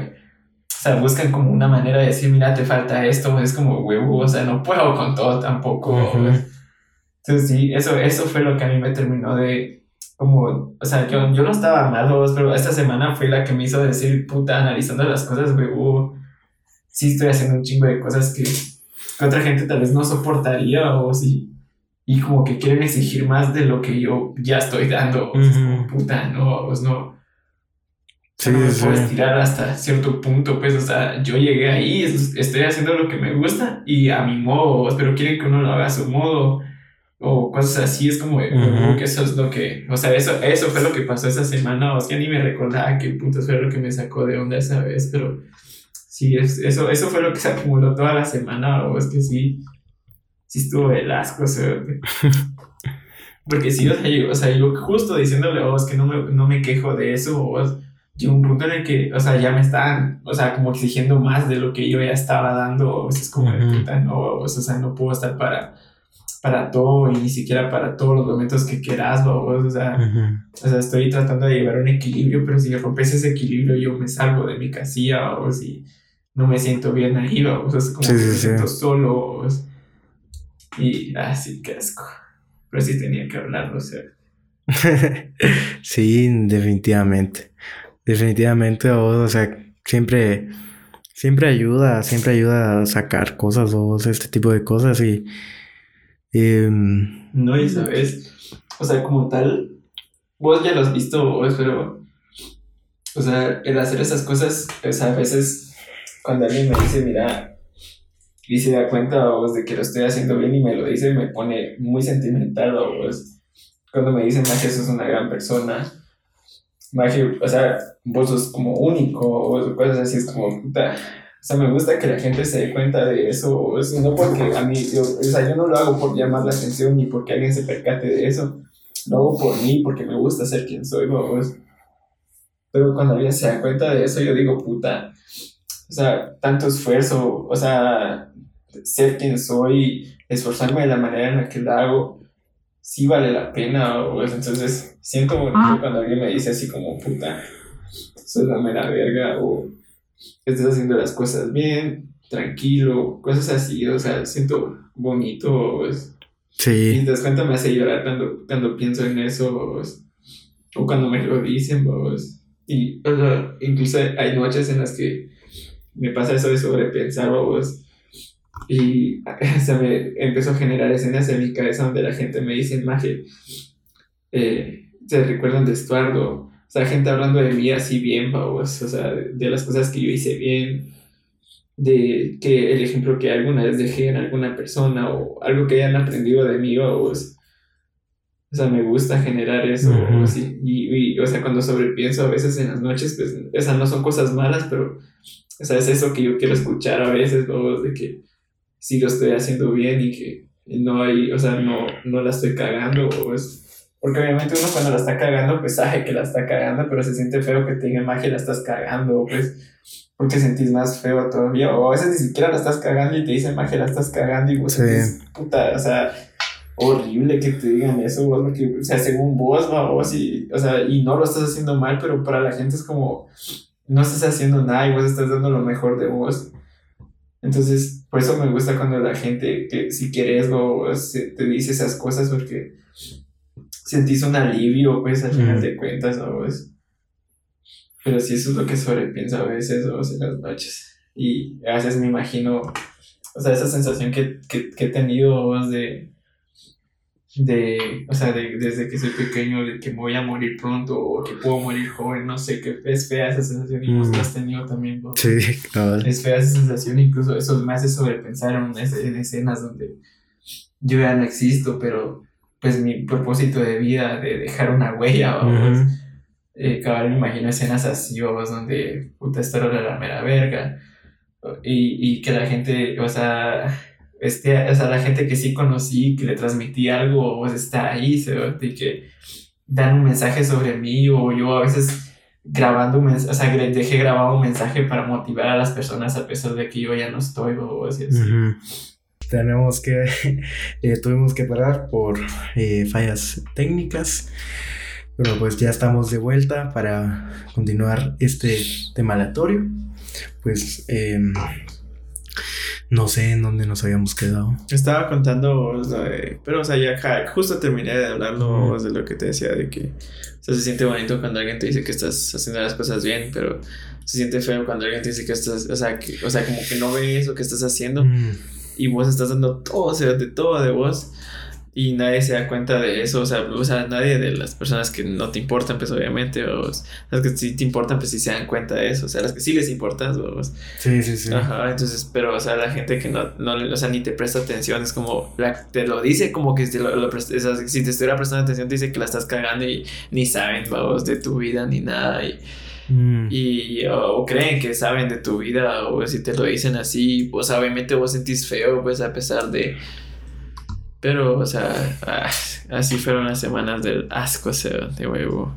S1: sea, buscan como una manera de decir, mira, te falta esto. O es como, huevo, o sea, no puedo con todo tampoco. Entonces sí, eso, eso fue lo que a mí me terminó de, como, o sea, yo, yo no estaba mal, pero esta semana fue la que me hizo decir, puta, analizando las cosas, uh, sí estoy haciendo un chingo de cosas que, que otra gente tal vez no soportaría o sí. Y como que quieren exigir más de lo que yo ya estoy dando. O sea, como, puta, no, pues no. Sí, no me puedo estirar hasta cierto punto, pues, o sea, yo llegué ahí, estoy haciendo lo que me gusta y a mi modo, pero quieren que uno lo haga a su modo o cosas así, es como, que eso es lo que, o sea, eso, eso fue lo que pasó esa semana, o sea, ni me recordaba qué punto fue lo que me sacó de onda esa vez, pero sí, es, eso, eso fue lo que se acumuló toda la semana, o es que sí, sí estuvo el asco, o sea, (laughs) porque sí, o sea, yo, o sea, yo justo diciéndole, oh, es que no me, no me quejo de eso, o llegó un punto en el que, o sea, ya me estaban, o sea, como exigiendo más de lo que yo ya estaba dando, o sea, es como de puta, no, o sea, no puedo estar para para todo y ni siquiera para todos los momentos que quieras, o sea, o sea, estoy tratando de llevar un equilibrio, pero si rompes ese equilibrio yo me salgo de mi casilla o si no me siento bien ahí, o sea, es como que me siento solo y así ah, que asco. Pero sí tenía que hablarlo, o sea. (laughs)
S2: sí, definitivamente. Definitivamente, o sea, siempre siempre ayuda, siempre ayuda a sacar cosas o este tipo de cosas y
S1: Em, no, y sabes, o sea, como tal, vos ya lo has visto, pero, o sea, el hacer esas cosas, o sea, a veces cuando alguien me dice, mira, y se da cuenta vos de que lo estoy haciendo bien y me lo dice, me pone muy sentimental, vos. Cuando me dicen, Magia, sos una gran persona, Magia, o sea, vos sos como único, o cosas así, es como, puta, o sea, me gusta que la gente se dé cuenta de eso, no porque a mí, yo, o sea, yo no lo hago por llamar la atención ni porque alguien se percate de eso, lo hago por mí, porque me gusta ser quien soy, Pero cuando alguien se da cuenta de eso, yo digo, puta, o sea, tanto esfuerzo, o sea, ser quien soy, esforzarme de la manera en la que lo hago, sí vale la pena, o entonces siento bonito ah. cuando alguien me dice así como, puta, soy la mera verga, o estés haciendo las cosas bien, tranquilo, cosas así, o sea, siento bonito, pues. Sí. Y te das cuenta, me hace llorar cuando, cuando pienso en eso, pues, o cuando me lo dicen, pues. Y, o sea, incluso hay noches en las que me pasa eso de sobrepensar, pues. Y (laughs) se me empezó a generar escenas en mi cabeza donde la gente me dice, Maje, eh, se recuerdan de Estuardo, o sea, gente hablando de mí así bien, vamos, o sea, de, las cosas que yo hice bien, de que el ejemplo que alguna vez dejé en alguna persona o algo que hayan aprendido de mí, vamos. O sea, me gusta generar eso, y, o sea, cuando sobrepienso a veces en las noches, pues, o sea, no son cosas malas, pero, o sea, es eso que yo quiero escuchar a veces, vamos, de que sí lo estoy haciendo bien y que no hay, o sea, no, no la estoy cagando, o es porque obviamente uno cuando la está cagando, pues sabe que la está cagando, pero se siente feo que te diga magia la estás cagando, pues, porque sentís más feo todavía. O a veces ni siquiera la estás cagando y te dicen magia la estás cagando y vos sentís, puta, o sea, horrible que te digan eso, vos, porque, o sea, según vos, vos, y, o sea, y no lo estás haciendo mal, pero para la gente es como, no estás haciendo nada y vos estás dando lo mejor de vos. Entonces, por eso me gusta cuando la gente, que si quieres, vos, te dice esas cosas, porque sentís un alivio, pues, al final de cuentas. Pues, pero sí, eso es lo que sobrepienso a veces, ¿no? en las noches. Y a veces me imagino, o sea, esa sensación que, que, que he tenido, de, de, o sea, de, desde que soy pequeño, de que me voy a morir pronto o que puedo morir joven, no sé, que es fea esa sensación y vos la has tenido también, ¿no? Sí. Es fea esa sensación, incluso eso me hace sobrepensar en, en escenas donde yo ya no existo, pero pues mi propósito de vida, de dejar una huella, vamos. Eh, me imagino escenas así, vamos, donde puta, esto era la mera verga. Y, y que la gente, o sea, este, o sea, la gente que sí conocí, que le transmití algo, pues está ahí, ¿sí? y que dan un mensaje sobre mí, o yo a veces grabando un mensaje, o sea, dejé grabado un mensaje para motivar a las personas a pesar de que yo ya no estoy, o así
S2: tenemos que, (laughs) eh, tuvimos que parar por eh, fallas técnicas. Pero pues ya estamos de vuelta para continuar este tema aleatorio. Pues em, no sé en dónde nos habíamos quedado.
S1: Estaba contando, pero o sea, ya justo terminé de hablarlo de lo que te decía, de que se siente bonito cuando alguien te dice que estás haciendo las cosas bien, pero se siente feo cuando alguien te dice que estás, o sea, que, o sea como que no ves lo que estás haciendo y vos estás dando todo, o sea, de todo de vos y nadie se da cuenta de eso, o sea, o sea, nadie de las personas que no te importan, pues obviamente, o las que sí te importan, pues sí se dan cuenta de eso, o sea, las que sí les importas, pues.
S2: Sí, sí, sí.
S1: Ajá, entonces, pero, o sea, la gente que no, no o sea, ni te presta atención, es como, la, te lo dice como que si, lo, lo si te estuviera prestando atención, te dice que la estás cagando y ni saben, vamos, de tu vida ni nada, y. Mm. Y o, creen que saben de tu vida o si te lo dicen así, pues obviamente vos sentís feo, pues a pesar de, pero, o sea, ah, así fueron las semanas del asco, de huevo.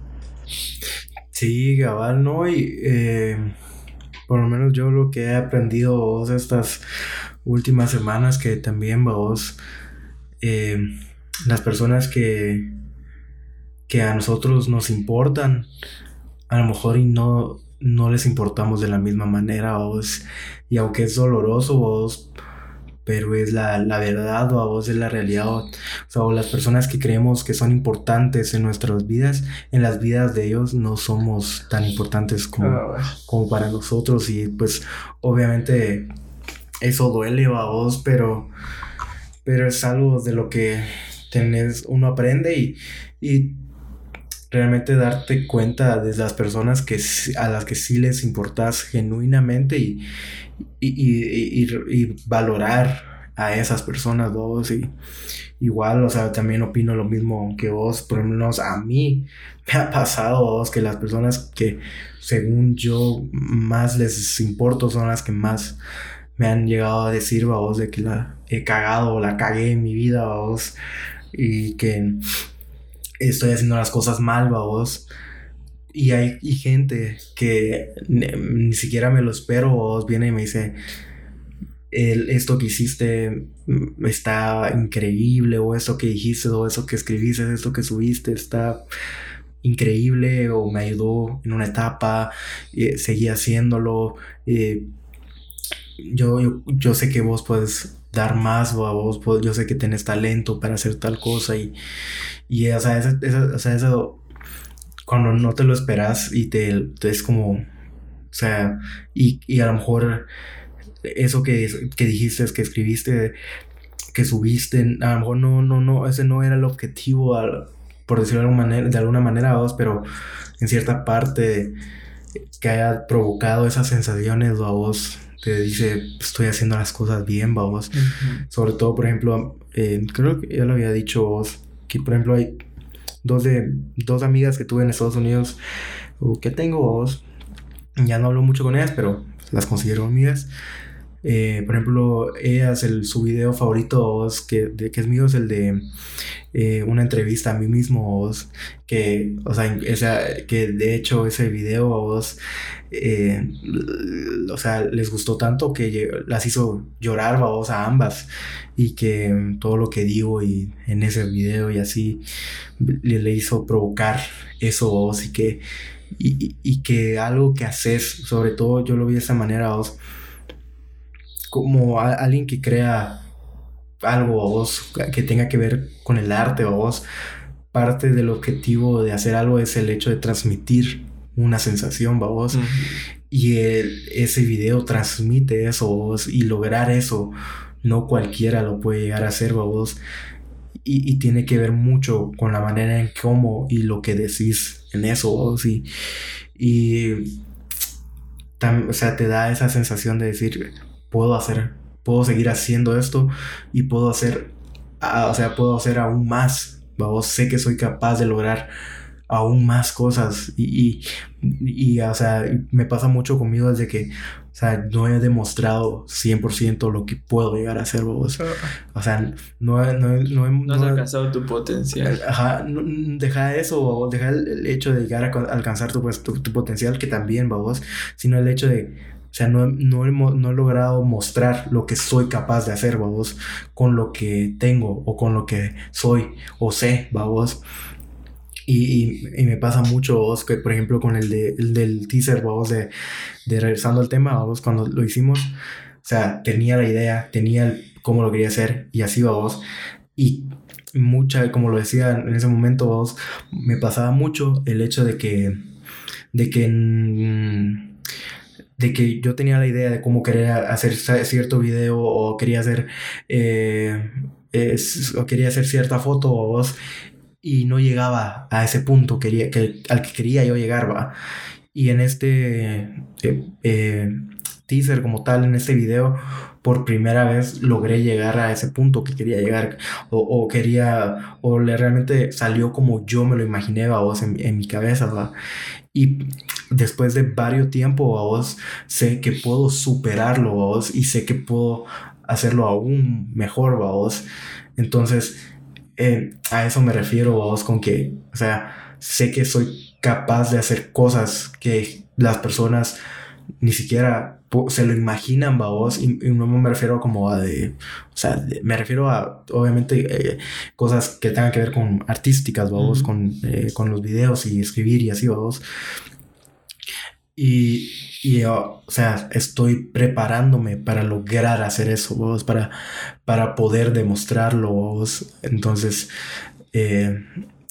S2: Sí, Gabal, ¿no? Y eh, por lo menos yo lo que he aprendido vos estas últimas semanas, que también vos, eh, las personas que, que a nosotros nos importan, a lo mejor y no, no les importamos de la misma manera, vos, y aunque es doloroso, vos pero es la, verdad o a vos es la realidad. O, sea, o las personas que creemos que son importantes en nuestras vidas, en las vidas de ellos no somos tan importantes como, ah, como para nosotros. Y pues obviamente eso duele a vos, pero, pero es algo de lo que tenés, uno aprende y, y realmente darte cuenta de las personas que, a las que sí les importas genuinamente y, y, valorar a esas personas vos y igual, o sea, también opino lo mismo que vos, por lo menos a mí me ha pasado vos que las personas que según yo más les importo son las que más me han llegado a decir vos de que la he cagado o la cagué en mi vida vos y que estoy haciendo las cosas mal vos y hay gente que ni, siquiera me lo espero, o viene y me dice, esto que hiciste mm, está increíble, o esto que dijiste, o eso que escribiste, esto que subiste está increíble, o me ayudó en una etapa, y seguí haciéndolo. yo, yo, sé que vos puedes dar más, o a vos, yo sé que tenés talento para hacer tal cosa, y, y o sea, eso cuando no te lo esperas y te, es como, o sea, y, y, a lo mejor eso que, que dijiste, que escribiste, que subiste, a lo mejor no, no, no, ese no era el objetivo, por decirlo de alguna manera, de vos, pero en cierta parte que haya provocado esas sensaciones a vos te dice estoy haciendo las cosas bien vos sobre todo por ejemplo eh, creo que ya lo había dicho vos que por ejemplo hay dos de dos amigas que tuve en Estados Unidos o que tengo dos ya no hablo mucho con ellas pero las considero amigas. Eh, por ejemplo ellas el, su video favorito que, de, que es mío es el de eh, una entrevista a mí mismo que o sea esa, que de hecho ese video vos eh, o sea les gustó tanto que las hizo llorar vos a ambas. Y que todo lo que digo y en ese video y así le, le hizo provocar eso vos y que y, y, que algo que haces sobre todo yo lo vi de esa manera vos como alguien que crea algo vos que tenga que ver con el arte vos parte del objetivo de hacer algo es el hecho de transmitir una sensación, vos. Y ese video transmite eso, vos. Y lograr eso no cualquiera lo puede llegar a hacer, vos. Y, y, tiene que ver mucho con la manera en cómo y lo que decís en eso, vos. Y, y o sea, te da esa sensación de decir, puedo hacer, puedo seguir haciendo esto y puedo hacer, o sea, puedo hacer aún más, vos. Sé que soy capaz de lograr aún más cosas y, y, o sea, me pasa mucho conmigo desde que, o sea, no he demostrado 100% lo que puedo llegar a hacer, vos. O sea, no, no, no,
S1: no has alcanzado tu potencial.
S2: Ajá, deja eso, deja el, hecho de llegar a alcanzar tu, pues, tu, potencial, que también, vos, sino el hecho de, o sea, no, no, he, no he logrado mostrar lo que soy capaz de hacer, vos, con lo que tengo o con lo que soy o sé, vos. Y, y, me pasa mucho, que por ejemplo con el, de, el del teaser, vos, de, de regresando al tema, vos, cuando lo hicimos, o sea, tenía la idea, tenía el, cómo lo quería hacer y así va vos. Y mucha, como lo decía en ese momento vos, me pasaba mucho el hecho de que, de que, mm, de que yo tenía la idea de cómo quería hacer cierto video o quería hacer, eh, o quería hacer cierta foto vos y no llegaba a ese punto quería, que, al que quería yo llegar, va. Y en este eh, eh, teaser como tal, en este video, por primera vez logré llegar a ese punto que quería llegar o, quería o le realmente salió como yo me lo imaginé a vos en, mi cabeza ¿va? y después de varios tiempos a vos sé que puedo superarlo a vos y sé que puedo hacerlo aún mejor a vos entonces eh, a eso me refiero a vos con que o sea sé que soy capaz de hacer cosas que las personas ni siquiera se lo imaginan, babos, y, no me refiero como a de, o sea, me refiero a, obviamente, eh, cosas que tengan que ver con artísticas, con, eh, con los videos y escribir y así, babos. Y, y o sea, estoy preparándome para lograr hacer eso, babos, para, para poder demostrarlo, babos. Entonces, eh,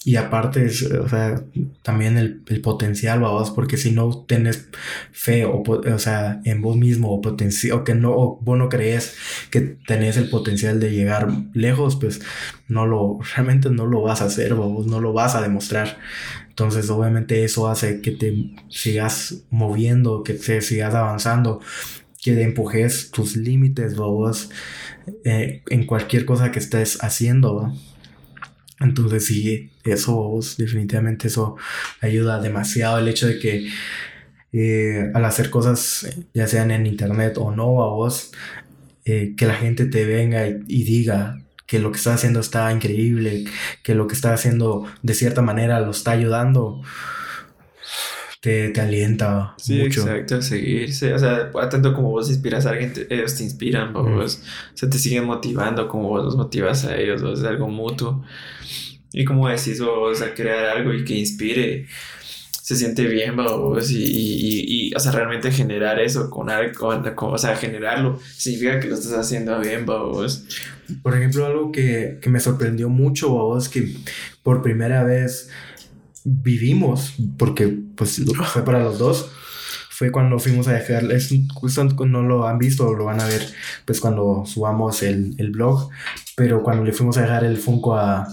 S2: y aparte, o sea, también el, el potencial, vos, porque si no tenés fe, o, o sea, en vos mismo, o, o que no, vos no crees que tenés el potencial de llegar lejos, pues no lo, (laughs) realmente no lo vas a hacer, vos no lo vas a demostrar. Entonces, obviamente, eso hace que te sigas moviendo, que te sigas avanzando, que empujes tus límites, vos, eh, en cualquier cosa que estés haciendo, entonces sí, eso definitivamente eso ayuda demasiado el hecho de que eh, al hacer cosas, ya sean en internet o no, a vos, eh, que la gente te venga y, diga que lo que estás haciendo está increíble, que lo que estás haciendo de cierta manera lo está ayudando, te, te alienta
S1: sí, exacto, seguirse, o sea, tanto como vos inspiras a alguien, ellos te inspiran, vos, o sea, te siguen motivando como vos los motivas a ellos, es algo mutuo. Y como decís vos, a crear algo y que inspire, se siente bien, vos, y, y, y, o sea, realmente generar eso con algo, o sea, generarlo, significa que lo estás haciendo bien, vos.
S2: Por ejemplo, algo que, que me sorprendió mucho, vos, que por primera vez vivimos, porque pues (laughs) fue para los dos, fue cuando fuimos a dejar, es no lo han visto, lo van a ver pues cuando subamos el, el blog, pero cuando le fuimos a dejar el Funko a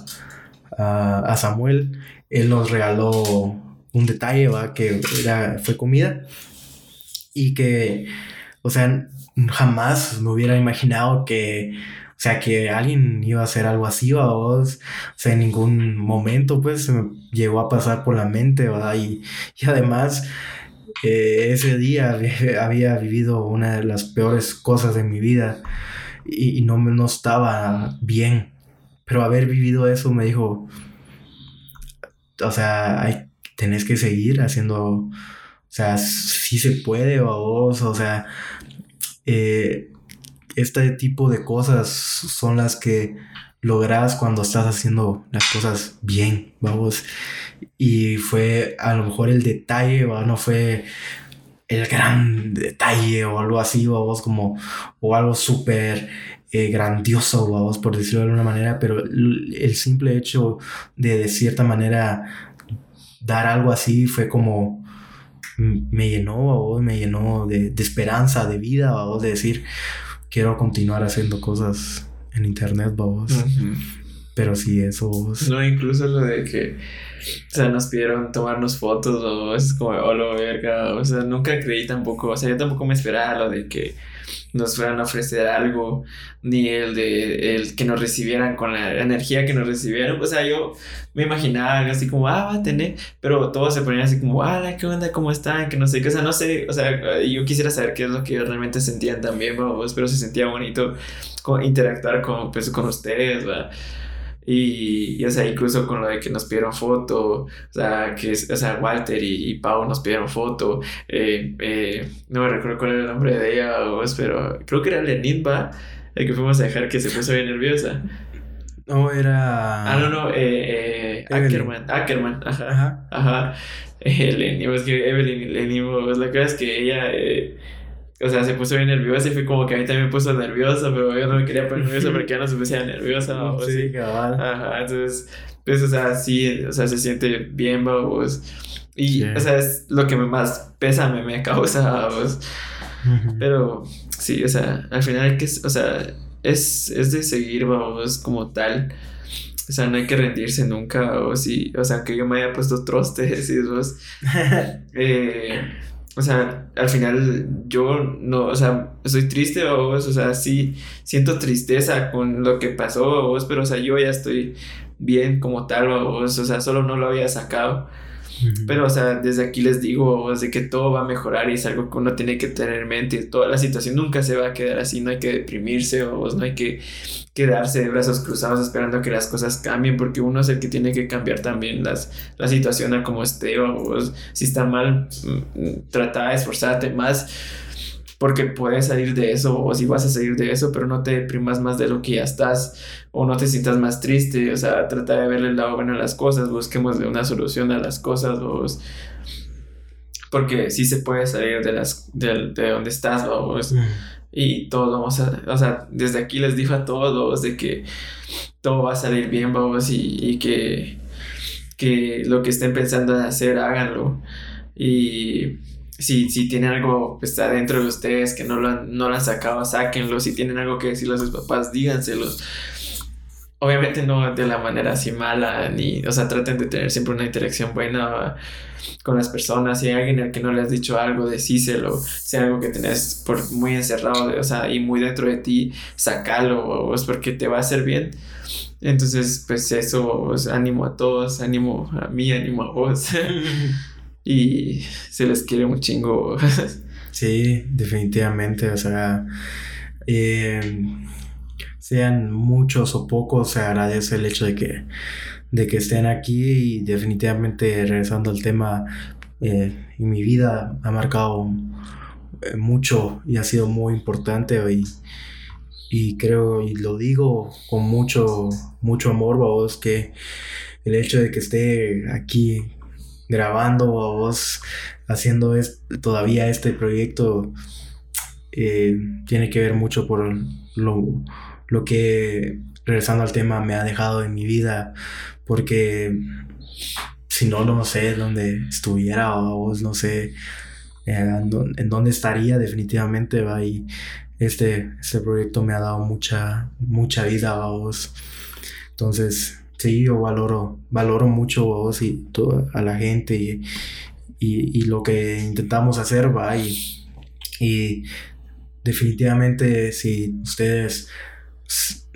S2: a, Samuel, él nos regaló un detalle, ¿va? que era, fue comida y que, o sea, jamás me hubiera imaginado que, o sea, que alguien iba a hacer algo así, ¿va? O sea, en ningún momento, pues, se me llegó a pasar por la mente, ¿va? Y, y además, eh, ese día (laughs) había vivido una de las peores cosas de mi vida y, no, no estaba bien. Pero haber vivido eso me dijo, o sea, hay, tenés que seguir haciendo, o sea, sí se puede, vos, o sea, eh, este tipo de cosas son las que logras cuando estás haciendo las cosas bien, vamos. Y fue a lo mejor el detalle, no fue el gran detalle o algo así, vamos, como, o algo súper eh, grandioso, vamos, por decirlo de alguna manera, pero el simple hecho de de cierta manera dar algo así fue como me llenó, me llenó de, esperanza, de vida, vamos, de decir, quiero continuar haciendo cosas en internet, vamos. Pero sí, eso.
S1: No, incluso lo de que. O sea, nos pidieron tomarnos fotos o es como, oh, lo verga. O sea, nunca creí tampoco. O sea, yo tampoco me esperaba lo de que nos fueran a ofrecer algo, ni el de el que nos recibieran con la energía que nos recibieron. O sea, yo me imaginaba algo así como, ah, va a tener, pero todos se ponían así como, ah, ¿qué onda? ¿Cómo están? Que no sé qué, o sea, no sé, o sea, yo quisiera saber qué es lo que ellos realmente sentían también, vamos, pero se sentía bonito interactuar con, pues, con ustedes, ¿verdad? Y, o sea, incluso con lo de que nos pidieron foto, o sea, que, o sea, Walter y, Pau nos pidieron foto, eh, eh, no me recuerdo cuál era el nombre de ella, pero creo que era Lenin, ¿va? El que fuimos a dejar que se puso bien nerviosa.
S2: No, era...
S1: Ah, no, no, eh, eh Ackerman, Ackerman, ajá, ajá, ajá. (laughs) Es que Evelyn, pues la cosa es que ella o sea, se puso bien nerviosa y fue como que a mí también me puso nerviosa, pero yo no me quería poner nerviosa (laughs) porque ya no se pusiera nerviosa. O
S2: sí, cabal.
S1: Ajá, entonces, pues, o sea, sí, o sea, se siente bien, vamos. Y, o sea, es lo que más pésame me causa, vamos. Pero, sí, o sea, al final hay que, o sea, es, es de seguir, vamos, como tal. O sea, no hay que rendirse nunca, o si, o sea, que yo me haya puesto trostes (laughs) y vos. (laughs) eh, o sea, al final yo no, o sea, estoy triste vos, o sea, sí siento tristeza con lo que pasó vos, pero o sea, yo ya estoy bien como tal o sea, solo no lo había sacado. Pero, o sea, desde aquí les digo, de que todo va a mejorar y es algo que uno tiene que tener en mente. Toda la situación nunca se va a quedar así, no hay que deprimirse o no hay que quedarse de brazos cruzados esperando que las cosas cambien, porque uno es el que tiene que cambiar también las, la situación a como esté o si está mal, mm, trata de esforzarte más porque puedes salir de eso o si vas a salir de eso, pero no te deprimas más de lo que ya estás o no te sientas más triste, o sea, trata de verle el lado bueno a las cosas, busquemos una solución a las cosas, vos, porque sí se puede salir de las de, de donde estás, vos, y todos vamos a, o sea, desde aquí les digo a todos de que todo va a salir bien, vamos, y, y que, que lo que estén pensando en hacer, háganlo, y si, si tienen algo que está dentro de ustedes que no lo, han, no lo han sacado, sáquenlo. Si tienen algo que decirle a sus papás, díganselos. Obviamente no de la manera así mala, ni, o sea, traten de tener siempre una interacción buena con las personas. Si hay alguien al que no le has dicho algo, decíselo. Si hay algo que tenés por muy encerrado, o sea, y muy dentro de ti, sacalo, es porque te va a hacer bien. Entonces, pues eso, pues, ánimo a todos, ánimo a mí, ánimo a vos. (laughs) y (laughs) se les quiere un chingo. (laughs)
S2: sí, definitivamente, o sea, eh, sean muchos o pocos, se agradece el hecho de que, de que estén aquí y definitivamente regresando al tema, eh, en mi vida ha marcado eh, mucho y ha sido muy importante y, y creo y lo digo con mucho mucho amor vos que el hecho de que esté aquí grabando o vos haciendo es, todavía este proyecto eh, tiene que ver mucho por lo, lo que, regresando al tema, me ha dejado en mi vida, porque si no, no sé dónde estuviera o vos no sé eh, en dónde estaría definitivamente, va, este, este proyecto me ha dado mucha, mucha vida a vos. Entonces, Sí, yo valoro, valoro mucho vos y a la gente y, y, lo que intentamos hacer, va, y, y definitivamente si ustedes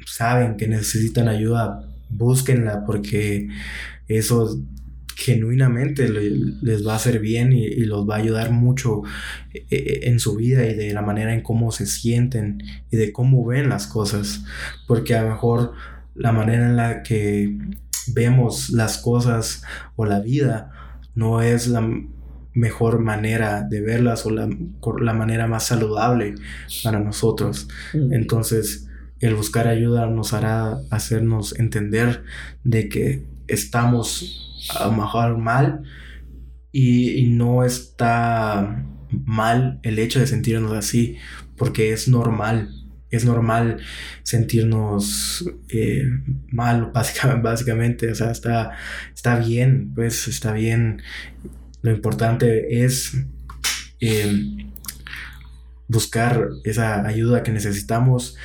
S2: saben que necesitan ayuda, búsquenla porque eso genuinamente les va a hacer bien y, y, los va a ayudar mucho eh, eh, en su vida y de la manera en cómo se sienten y de cómo ven las cosas. Porque a lo mejor la manera en la que vemos las cosas o la vida no es la mejor manera de verlas o la, la manera más saludable para nosotros. Mm. Entonces, el buscar ayuda nos hará hacernos entender de que estamos a lo mejor mal y, y no está mal el hecho de sentirnos así, porque es normal es normal sentirnos eh, mal, (laughs) básicamente, o sea, está, está bien, pues está bien. Lo importante es em, buscar esa ayuda que necesitamos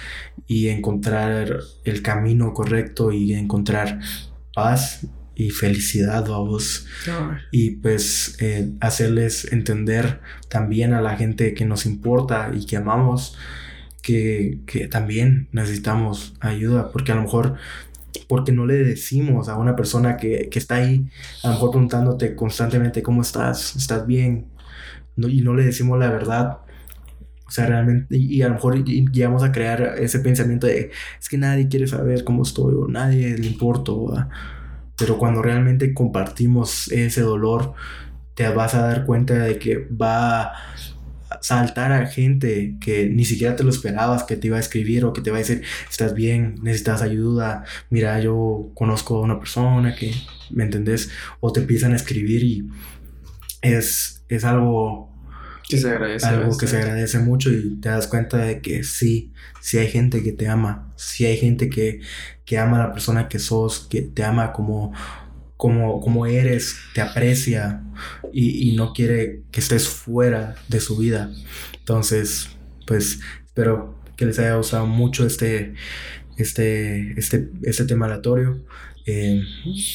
S2: y encontrar el camino correcto y encontrar paz y felicidad a vos y pues eh, hacerles entender también a la gente que nos importa y que amamos que, también necesitamos ayuda, porque a lo mejor, porque no le decimos a una persona que, está ahí, a lo mejor preguntándote constantemente cómo estás, estás bien, no, y no le decimos la verdad. O sea, realmente, y, a lo mejor llegamos a crear ese pensamiento de, es que nadie quiere saber cómo estoy, o nadie le importo, pero cuando realmente compartimos ese dolor, te vas a dar cuenta de que va saltar a gente que ni siquiera te lo esperabas, que te iba a escribir o que te va a decir, estás bien, necesitas ayuda, mira, yo conozco a una persona que, ¿me entendés? O te empiezan a escribir y es, es algo
S1: Que se agradece.
S2: Algo que se agradece mucho y te das cuenta de que sí, sí hay gente que te ama, sí hay gente que, que ama a la persona que sos, que te ama como, como, como eres, te aprecia y, y no quiere que estés fuera de su vida. Entonces, pues espero que les haya gustado mucho este, este, este, este tema aleatorio. Eh,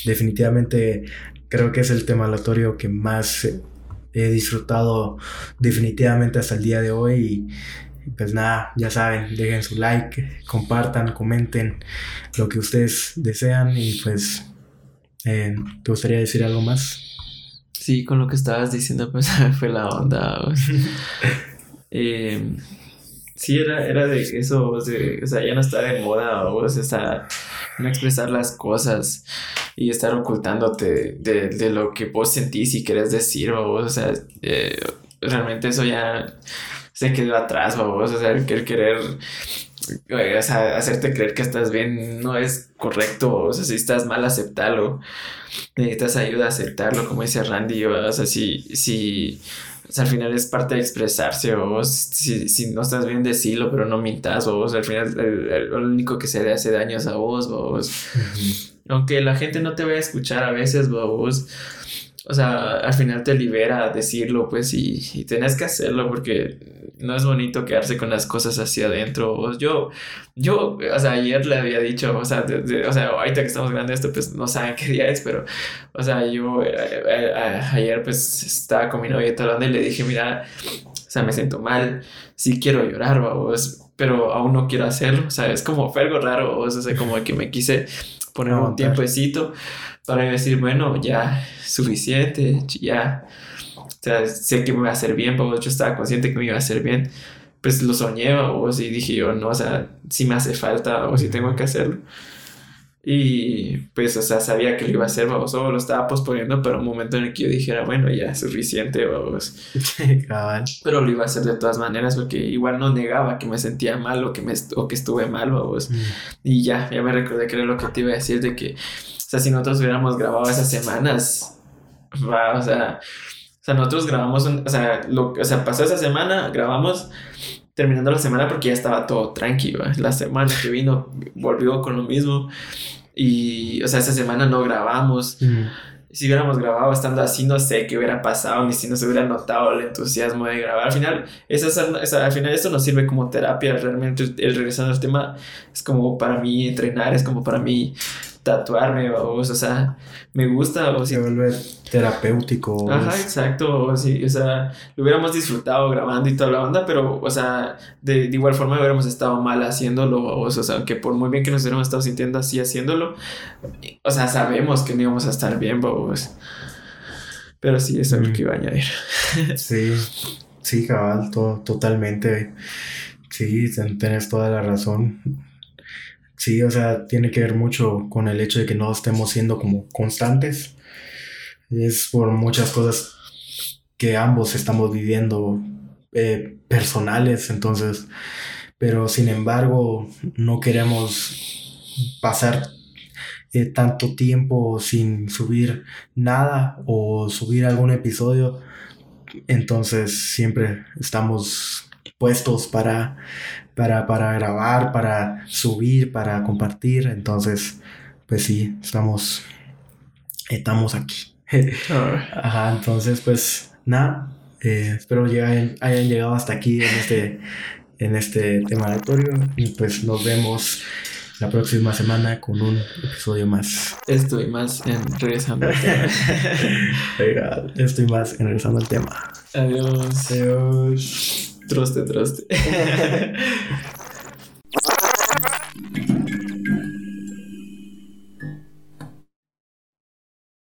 S2: definitivamente creo que es el tema aleatorio que más he disfrutado definitivamente hasta el día de hoy y pues nada, ya saben, dejen su like, compartan, comenten lo que ustedes desean y pues eh, ¿te gustaría decir algo más?
S1: Sí, con lo que estabas diciendo pues (laughs) fue la onda. (laughs) eh, sí, era, era de eso, o sea, ya no está de moda, o sea, no expresar las cosas y estar ocultándote de, de lo que vos sentís y querés decir, o sea, eh, realmente eso ya se quedó atrás, o sea, el, querer o sea, hacerte creer que estás bien no es correcto, o sea, si estás mal, aceptarlo, necesitas ayuda a aceptarlo, como dice Randy, o sea, si, si al final es parte de expresarse, o si, si, no estás bien, decirlo, pero no mintas, o al final lo único que se le hace daño es a vos, vos. Aunque la gente no te vaya a escuchar a veces, vos. O sea, al final te libera decirlo, pues, y, y tenés que hacerlo porque no es bonito quedarse con las cosas hacia adentro. Yo, yo, o sea, ayer le había dicho, o sea, o sea, ahorita que estamos grabando esto, pues no saben (laughs) qué día es, pero, o sea, yo eh, eh, eh, ayer pues estaba con mi novia hablando y le dije, mira, o sea, me siento mal, sí quiero llorar, vos, pero aún no quiero hacerlo, o sea, es como fue algo raro, o sea, como que me quise poner un tiempecito para decir, bueno, ya, suficiente, ya o sea, sé que me va a hacer bien, porque yo estaba consciente que me iba a hacer bien. Pues lo soñé, o si dije yo, no, o sea, si me hace falta, o si tengo que hacerlo. Y pues, o sea, sabía que lo iba a hacer, o solo lo estaba posponiendo, pero un momento en el que yo dijera, bueno, ya es suficiente, vamos. (laughs) pero lo iba a hacer de todas maneras, porque igual no negaba que me sentía mal o que, me o que estuve mal, vamos. Mm. Y ya, ya me recordé que era lo que te iba a decir, de que, o sea, si nosotros hubiéramos grabado esas semanas, va, o sea, o sea, nosotros grabamos, o, sea, lo, o sea, pasó esa semana, grabamos terminando la semana porque ya estaba todo tranquilo. La semana que vino volvió con lo mismo. Y, o sea, esa semana no grabamos. Si hubiéramos grabado estando así, no sé qué hubiera pasado, ni si nos hubiera notado el entusiasmo de grabar. Al final, esa, al final esto nos sirve como terapia. Realmente, el regresando al tema, es como para mí entrenar, es como para mí tatuarme, o, o sea, me gusta. O
S2: Se vuelve terapéutico.
S1: Ajá, exacto. O, sí, o sea, lo hubiéramos disfrutado grabando y toda la onda, pero, o sea, de, igual forma hubiéramos estado mal haciéndolo, o, sea, aunque por muy bien que nos hubiéramos estado sintiendo así haciéndolo, o sea, sabemos que no íbamos a estar bien, pues. Pero sí, eso es lo que iba a añadir. (laughs)
S2: sí, sí, cabal, totalmente. Sí, tienes toda la razón. Sí, o sea, tiene que ver mucho con el hecho de que no estemos siendo como constantes. Es por muchas cosas que ambos estamos viviendo eh, personales, entonces, pero sin embargo, no queremos pasar eh, tanto tiempo sin subir nada o subir algún episodio. Entonces siempre estamos puestos para para, para grabar, para subir, para compartir. Entonces, pues sí, estamos, estamos aquí. (laughs) Ajá, entonces, pues nada, eh, espero que hayan, llegado hasta aquí en este, en este tema aleatorio y pues nos vemos la próxima semana con un episodio más.
S1: Estoy más en regresando al tema. (laughs)
S2: estoy más en regresando al tema.
S1: Adiós.
S2: Adiós.
S1: Здрасте, здрасте. (laughs)